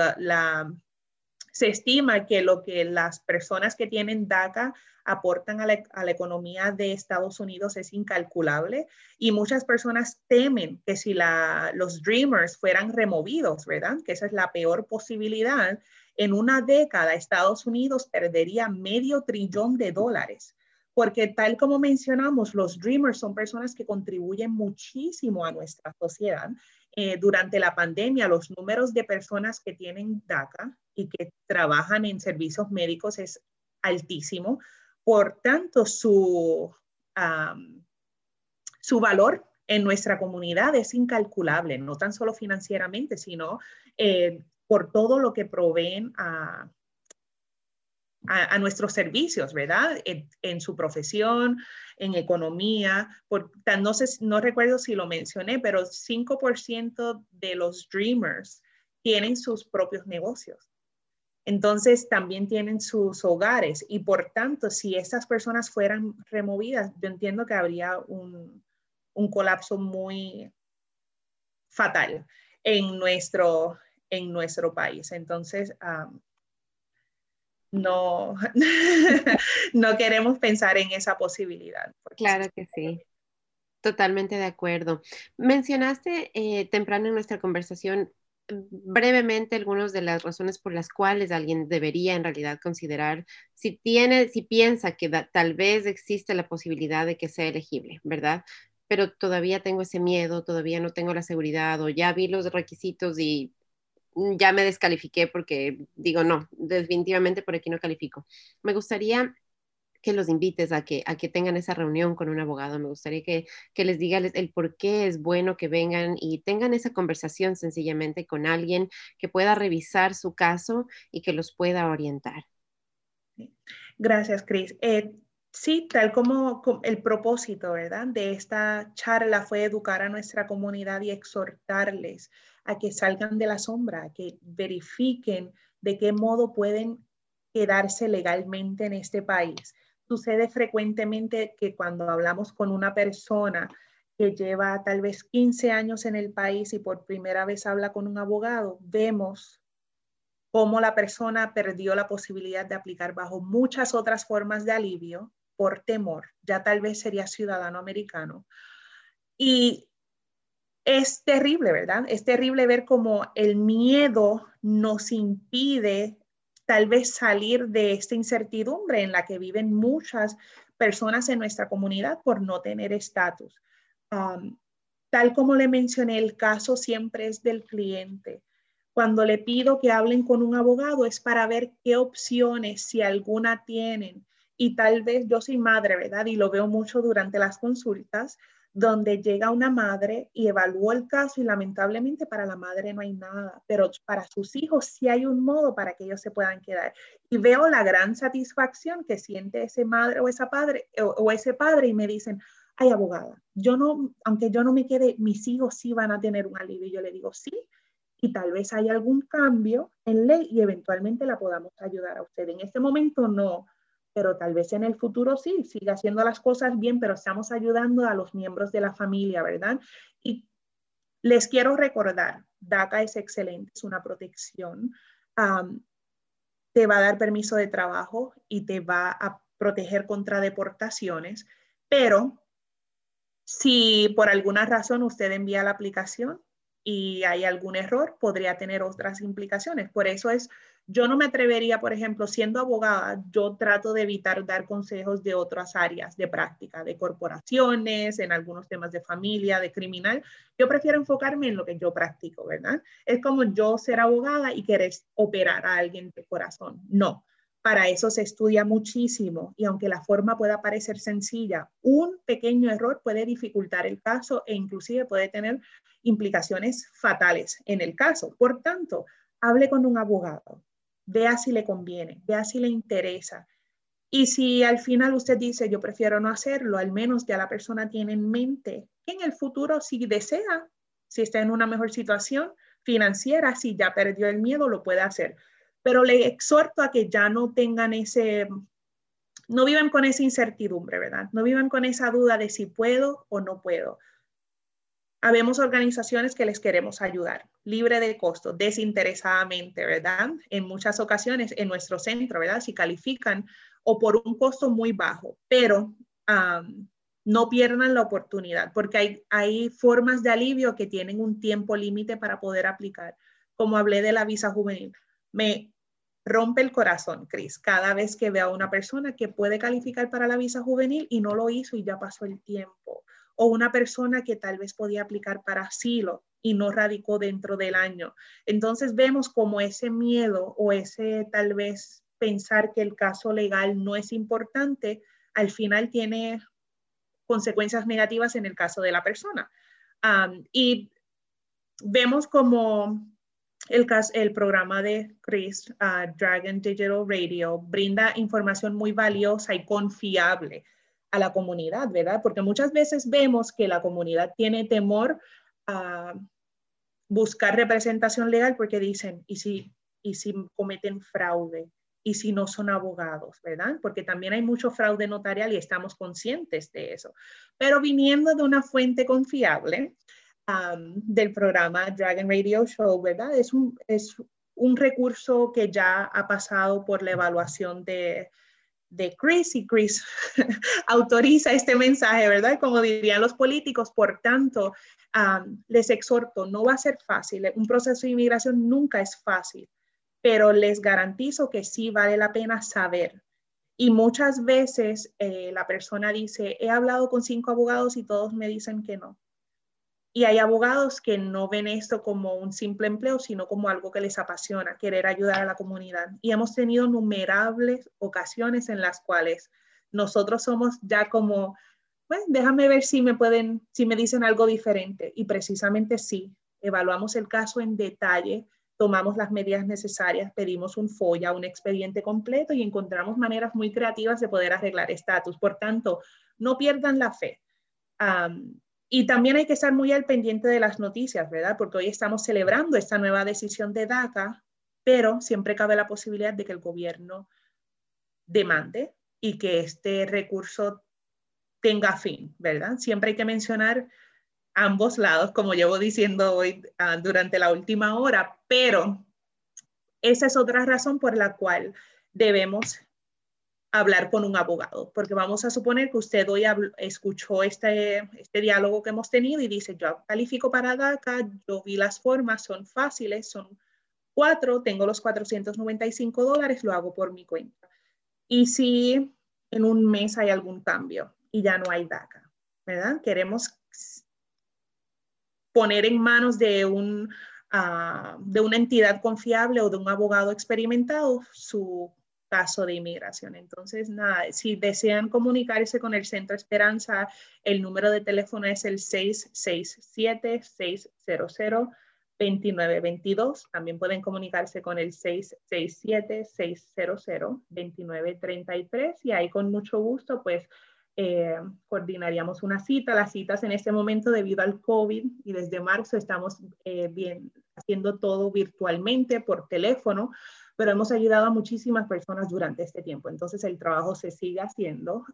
se estima que lo que las personas que tienen DACA aportan a la, economía de Estados Unidos es incalculable y muchas personas temen que si los Dreamers fueran removidos, ¿verdad? Que esa es la peor posibilidad en una década Estados Unidos perdería medio trillón de dólares, porque tal como mencionamos, los Dreamers son personas que contribuyen muchísimo a nuestra sociedad. Eh, durante la pandemia, los números de personas que tienen DACA y que trabajan en servicios médicos es altísimo. Por tanto, su, su valor en nuestra comunidad es incalculable, no tan solo financieramente, sino eh, por todo lo que proveen a, a, nuestros servicios, ¿verdad? En, su profesión, en economía. Por, no, sé, no recuerdo si lo mencioné, pero 5% de los Dreamers tienen sus propios negocios. Entonces también tienen sus hogares y por tanto, si estas personas fueran removidas, yo entiendo que habría un, un colapso muy fatal en nuestro, en nuestro país. Entonces, no, no queremos pensar en esa posibilidad. Claro que sí. Totalmente de acuerdo. Mencionaste eh, temprano en nuestra conversación brevemente algunas de las razones por las cuales alguien debería en realidad considerar si tiene, si piensa que tal vez existe la posibilidad de que sea elegible, ¿verdad? Pero todavía tengo ese miedo, todavía no tengo la seguridad o ya vi los requisitos y ya me descalifiqué porque digo, no, definitivamente por aquí no califico. Me gustaría que los invites a que, a que tengan esa reunión con un abogado. Me gustaría que, que les diga el por qué es bueno que vengan y tengan esa conversación sencillamente con alguien que pueda revisar su caso y que los pueda orientar. Gracias, Cris. Eh, sí, tal como el propósito, ¿verdad? De esta charla fue educar a nuestra comunidad y exhortarles a que salgan de la sombra, a que verifiquen de qué modo pueden quedarse legalmente en este país. Sucede frecuentemente que cuando hablamos con una persona que lleva tal vez 15 años en el país y por primera vez habla con un abogado, vemos cómo la persona perdió la posibilidad de aplicar bajo muchas otras formas de alivio por temor, ya tal vez sería ciudadano americano. Y es terrible, ¿verdad? Es terrible ver cómo el miedo nos impide tal vez salir de esta incertidumbre en la que viven muchas personas en nuestra comunidad por no tener estatus. tal como le mencioné, el caso siempre es del cliente. Cuando le pido que hablen con un abogado es para ver qué opciones, si alguna tienen. Y tal vez yo soy madre, ¿verdad? Y lo veo mucho durante las consultas donde llega una madre y evalúa el caso y lamentablemente para la madre no hay nada, pero para sus hijos sí hay un modo para que ellos se puedan quedar. Y veo la gran satisfacción que siente ese madre o esa padre o, ese padre y me dicen, ay abogada, yo no, aunque yo no me quede, mis hijos sí van a tener un alivio. Y yo le digo, sí, y tal vez hay algún cambio en ley y eventualmente la podamos ayudar a usted. En este momento no, pero tal vez en el futuro sí, siga haciendo las cosas bien, pero estamos ayudando a los miembros de la familia, ¿verdad? Y les quiero recordar, DACA es excelente, es una protección, te va a dar permiso de trabajo y te va a proteger contra deportaciones, pero si por alguna razón usted envía la aplicación y hay algún error, podría tener otras implicaciones. Por eso es yo no me atrevería, por ejemplo, siendo abogada, yo trato de evitar dar consejos de otras áreas de práctica, de corporaciones, en algunos temas de familia, de criminal. Yo prefiero enfocarme en lo que yo practico, ¿verdad? Es como yo ser abogada y querer operar a alguien de corazón. No, para eso se estudia muchísimo y aunque la forma pueda parecer sencilla, un pequeño error puede dificultar el caso e inclusive puede tener implicaciones fatales en el caso. Por tanto, hable con un abogado, vea si le conviene, vea si le interesa. Y si al final usted dice, yo prefiero no hacerlo, al menos ya la persona tiene en mente que en el futuro, si desea, si está en una mejor situación financiera, si ya perdió el miedo, lo puede hacer. Pero le exhorto a que ya no tengan ese, no vivan con esa incertidumbre, ¿verdad? No vivan con esa duda de si puedo o no puedo. Habemos organizaciones que les queremos ayudar, libre de costo, desinteresadamente, ¿verdad? En muchas ocasiones en nuestro centro, ¿verdad? Si califican o por un costo muy bajo, pero no pierdan la oportunidad porque hay, hay formas de alivio que tienen un tiempo límite para poder aplicar. Como hablé de la visa juvenil, me rompe el corazón, Cris, cada vez que veo a una persona que puede calificar para la visa juvenil y no lo hizo y ya pasó el tiempo o una persona que tal vez podía aplicar para asilo y no radicó dentro del año. Entonces vemos como ese miedo o ese tal vez pensar que el caso legal no es importante, al final tiene consecuencias negativas en el caso de la persona. y vemos como el, el programa de Chris, ah, Dragon Digital Radio, brinda información muy valiosa y confiable a la comunidad, ¿verdad? Porque muchas veces vemos que la comunidad tiene temor a buscar representación legal porque dicen, ¿y si, y si cometen fraude? ¿Y si no son abogados? ¿Verdad? Porque también hay mucho fraude notarial y estamos conscientes de eso. Pero viniendo de una fuente confiable del programa Dragon Radio Show, ¿verdad? Es un, es un recurso que ya ha pasado por la evaluación de, de Chris y Chris autoriza este mensaje, ¿verdad? Como dirían los políticos, por tanto, les exhorto, no va a ser fácil, un proceso de inmigración nunca es fácil, pero les garantizo que sí vale la pena saber. Y muchas veces eh, la persona dice, he hablado con cinco abogados y todos me dicen que no. Y hay abogados que no ven esto como un simple empleo, sino como algo que les apasiona, querer ayudar a la comunidad. Y hemos tenido innumerables ocasiones en las cuales nosotros somos ya como, pues déjame ver si me pueden, si me dicen algo diferente. Y precisamente sí, evaluamos el caso en detalle, tomamos las medidas necesarias, pedimos un FOIA, un expediente completo y encontramos maneras muy creativas de poder arreglar estatus. Por tanto, no pierdan la fe. Y también hay que estar muy al pendiente de las noticias, ¿verdad? Porque hoy estamos celebrando esta nueva decisión de DACA, pero siempre cabe la posibilidad de que el gobierno demande y que este recurso tenga fin, ¿verdad? Siempre hay que mencionar ambos lados, como llevo diciendo hoy ah, durante la última hora, pero esa es otra razón por la cual debemos hablar con un abogado, porque vamos a suponer que usted hoy escuchó este, este diálogo que hemos tenido y dice, yo califico para DACA, yo vi las formas, son fáciles, son cuatro, tengo los 495 dólares, lo hago por mi cuenta. Y si en un mes hay algún cambio y ya no hay DACA, ¿verdad? Queremos poner en manos de, un, ah, de una entidad confiable o de un abogado experimentado su caso de inmigración. Entonces, nada, si desean comunicarse con el Centro Esperanza, el número de teléfono es el 667-600-2922. También pueden comunicarse con el 667-600-2933 y ahí con mucho gusto, pues, eh, coordinaríamos una cita. Las citas en este momento, debido al COVID y desde marzo, estamos eh, bien, haciendo todo virtualmente por teléfono pero hemos ayudado a muchísimas personas durante este tiempo. Entonces el trabajo se sigue haciendo.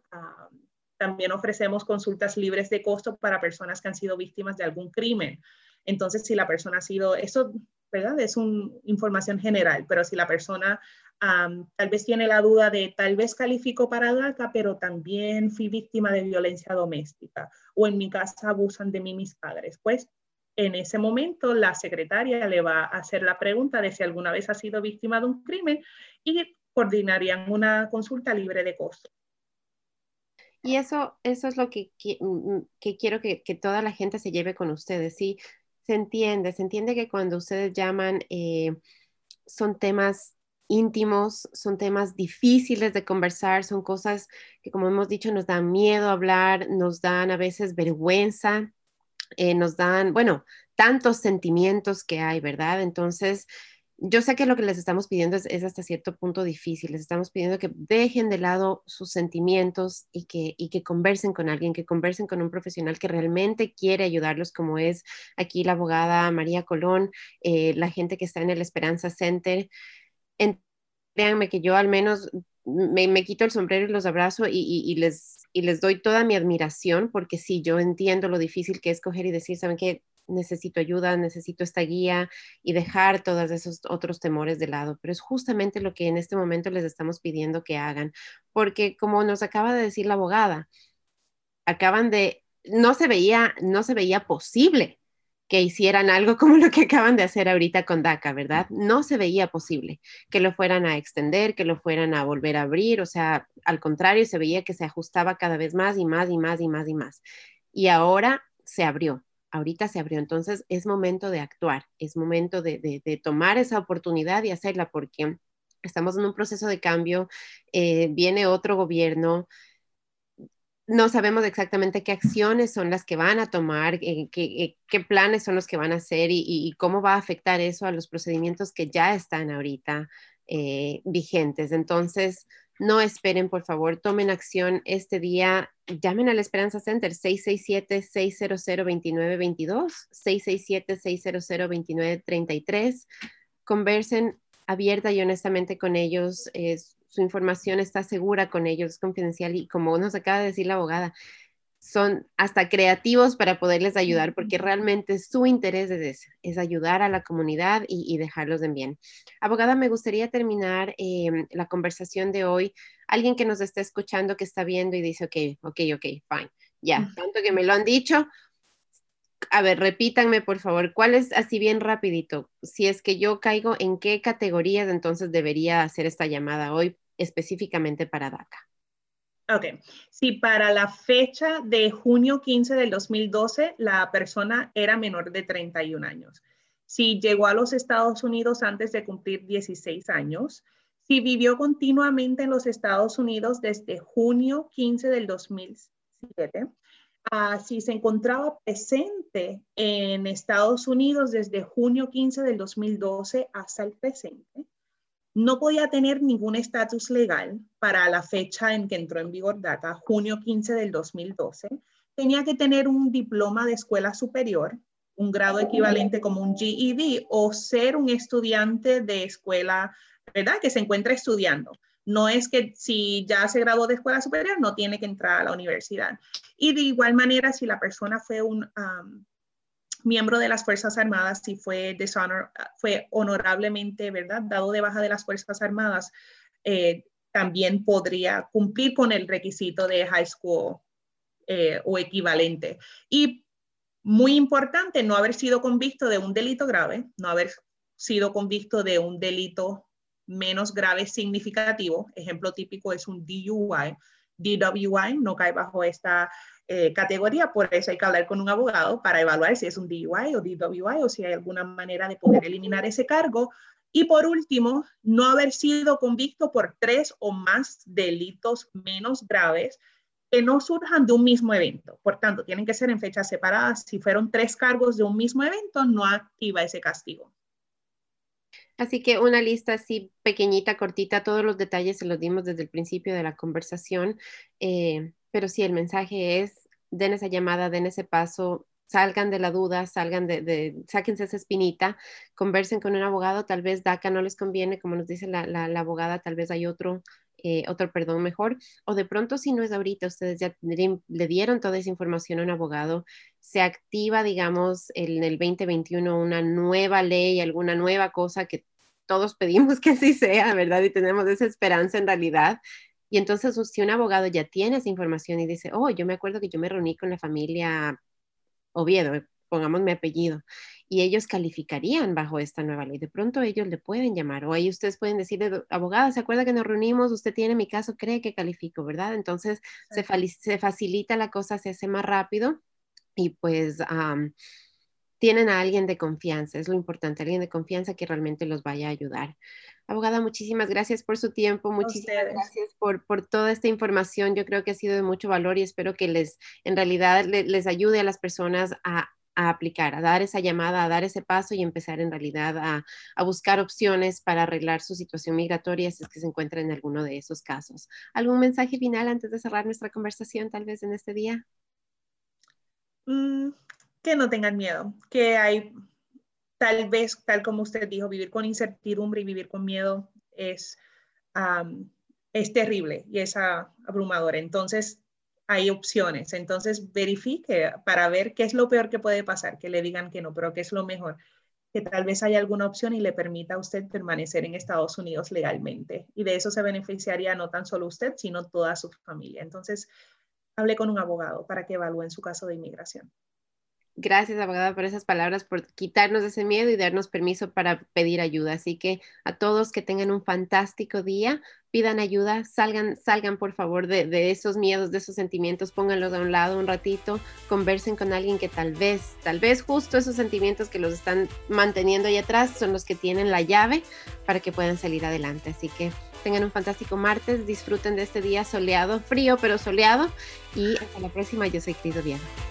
también ofrecemos consultas libres de costo para personas que han sido víctimas de algún crimen. Entonces, si la persona ha sido, eso, ¿verdad? Es una información general, pero si la persona tal vez tiene la duda de tal vez califico para DACA, pero también fui víctima de violencia doméstica o en mi casa abusan de mí mis padres, pues en ese momento la secretaria le va a hacer la pregunta de si alguna vez ha sido víctima de un crimen y coordinarían una consulta libre de costo. Y eso, eso es lo que, mm, mm, que, quiero que, que, toda la gente se lleve con ustedes, ¿sí? Se entiende, se entiende que cuando ustedes llaman eh, son temas íntimos, son temas difíciles de conversar, son cosas que, como hemos dicho, nos dan miedo hablar, nos dan a veces vergüenza, eh, nos dan, bueno, tantos sentimientos que hay, ¿verdad? Entonces, yo sé que lo que les estamos pidiendo es, hasta cierto punto difícil. Les estamos pidiendo que dejen de lado sus sentimientos y que, y que conversen con alguien, que conversen con un profesional que realmente quiere ayudarlos, como es aquí la abogada María Colón, eh, la gente que está en el Esperanza Center. créanme que yo al menos me, quito el sombrero y los abrazo y, les, y les doy toda mi admiración, porque sí, yo entiendo lo difícil que es coger y decir, ¿saben qué? Necesito ayuda, necesito esta guía y dejar todos esos otros temores de lado. Pero es justamente lo que en este momento les estamos pidiendo que hagan, porque como nos acaba de decir la abogada, acaban de, no se veía, no se veía posible que hicieran algo como lo que acaban de hacer ahorita con DACA, ¿verdad? No se veía posible que lo fueran a extender, que lo fueran a volver a abrir, o sea, al contrario, se veía que se ajustaba cada vez más y más y más y más y más. Y ahora se abrió, ahorita se abrió, entonces es momento de actuar, es momento de, tomar esa oportunidad y hacerla porque estamos en un proceso de cambio, eh, viene otro gobierno, no sabemos exactamente qué acciones son las que van a tomar, eh, qué, planes son los que van a hacer y, cómo va a afectar eso a los procedimientos que ya están ahorita eh, vigentes. Entonces, no esperen, por favor, tomen acción este día. Llamen al Esperanza Center 667-600-2922, 667-600-2933. Conversen abierta y honestamente con ellos. su información está segura con ellos, es confidencial y como nos acaba de decir la abogada, son hasta creativos para poderles ayudar, porque realmente su interés es, es ayudar a la comunidad y, dejarlos en bien. Abogada, me gustaría terminar em, la conversación de hoy. Alguien que nos esté escuchando, que está viendo y dice, ok, ok, ok, fine, ya, tanto que me lo han dicho. A ver, repítanme, por favor, ¿cuál es, así bien rapidito, si es que yo caigo, en qué categorías entonces debería hacer esta llamada hoy específicamente para DACA? Ok, si para la fecha de junio 15 del 2012 la persona era menor de 31 años, si llegó a los Estados Unidos antes de cumplir 16 años, si vivió continuamente en los Estados Unidos desde junio 15 del 2007, ah, si se encontraba presente en Estados Unidos desde junio 15 del 2012 hasta el presente, no podía tener ningún estatus legal para la fecha en que entró en vigor DACA, junio 15 del 2012. Tenía que tener un diploma de escuela superior, un grado equivalente como un GED o ser un estudiante de escuela, ¿verdad? Que se encuentra estudiando. No es que si ya se graduó de escuela superior, no tiene que entrar a la universidad. Y de igual manera, si la persona fue un miembro de las Fuerzas Armadas y fue, fue honorablemente, ¿verdad?, dado de baja de las Fuerzas Armadas, eh, también podría cumplir con el requisito de high school eh, o equivalente. Y muy importante, no haber sido convicto de un delito grave, no haber sido convicto de un delito menos grave significativo. Ejemplo típico es un DUI. DWI no cae bajo esta eh, categoría, por eso hay que hablar con un abogado para evaluar si es un DUI o DWI o si hay alguna manera de poder eliminar ese cargo. Y por último, no haber sido convicto por tres o más delitos menos graves que no surjan de un mismo evento. Por tanto, tienen que ser en fechas separadas. Si fueron tres cargos de un mismo evento, no activa ese castigo. Así que una lista así pequeñita, cortita, todos los detalles se los dimos desde el principio de la conversación, eh, pero sí, el mensaje es den esa llamada, den ese paso, salgan de la duda, salgan de, de, sáquense esa espinita, conversen con un abogado, tal vez DACA no les conviene, como nos dice la, abogada, tal vez hay otro, eh, otro perdón mejor, o de pronto si no es ahorita, ustedes ya le dieron toda esa información a un abogado, se activa, digamos, en el 2021 una nueva ley, alguna nueva cosa que todos pedimos que así sea, ¿verdad? Y tenemos esa esperanza en realidad, y entonces, si un abogado ya tiene esa información y dice, oh, yo me acuerdo que yo me reuní con la familia Oviedo, pongamos mi apellido, y ellos calificarían bajo esta nueva ley. De pronto ellos le pueden llamar o ahí ustedes pueden decirle, abogada, ¿se acuerda que nos reunimos? Usted tiene mi caso, cree que califico, ¿verdad? Entonces se, facilita la cosa, se hace más rápido y pues tienen a alguien de confianza, es lo importante, alguien de confianza que realmente los vaya a ayudar. Abogada, muchísimas gracias por su tiempo, muchísimas gracias por, por, toda esta información. Yo creo que ha sido de mucho valor y espero que les, en realidad, les ayude a las personas a, a, aplicar, a dar esa llamada, a dar ese paso y empezar en realidad a, a, buscar opciones para arreglar su situación migratoria si es que se encuentra en alguno de esos casos. ¿Algún mensaje final antes de cerrar nuestra conversación tal vez en este día? Mm, que no tengan miedo, que hay tal vez, tal como usted dijo, vivir con incertidumbre y vivir con miedo es, es terrible y es abrumador. Entonces, hay opciones. Entonces, verifique para ver qué es lo peor que puede pasar, que le digan que no, pero qué es lo mejor, que tal vez haya alguna opción y le permita a usted permanecer en Estados Unidos legalmente. Y de eso se beneficiaría no tan solo usted, sino toda su familia. Entonces, hable con un abogado para que evalúen su caso de inmigración. Gracias, abogada, por esas palabras, por quitarnos ese miedo y darnos permiso para pedir ayuda. Así que a todos que tengan un fantástico día, pidan ayuda, salgan, salgan por favor de, esos miedos, de esos sentimientos, pónganlos a un lado un ratito, conversen con alguien que tal vez, tal vez justo esos sentimientos que los están manteniendo ahí atrás son los que tienen la llave para que puedan salir adelante. Así que tengan un fantástico martes, disfruten de este día soleado, frío pero soleado y hasta la próxima. Yo soy Cris Viana.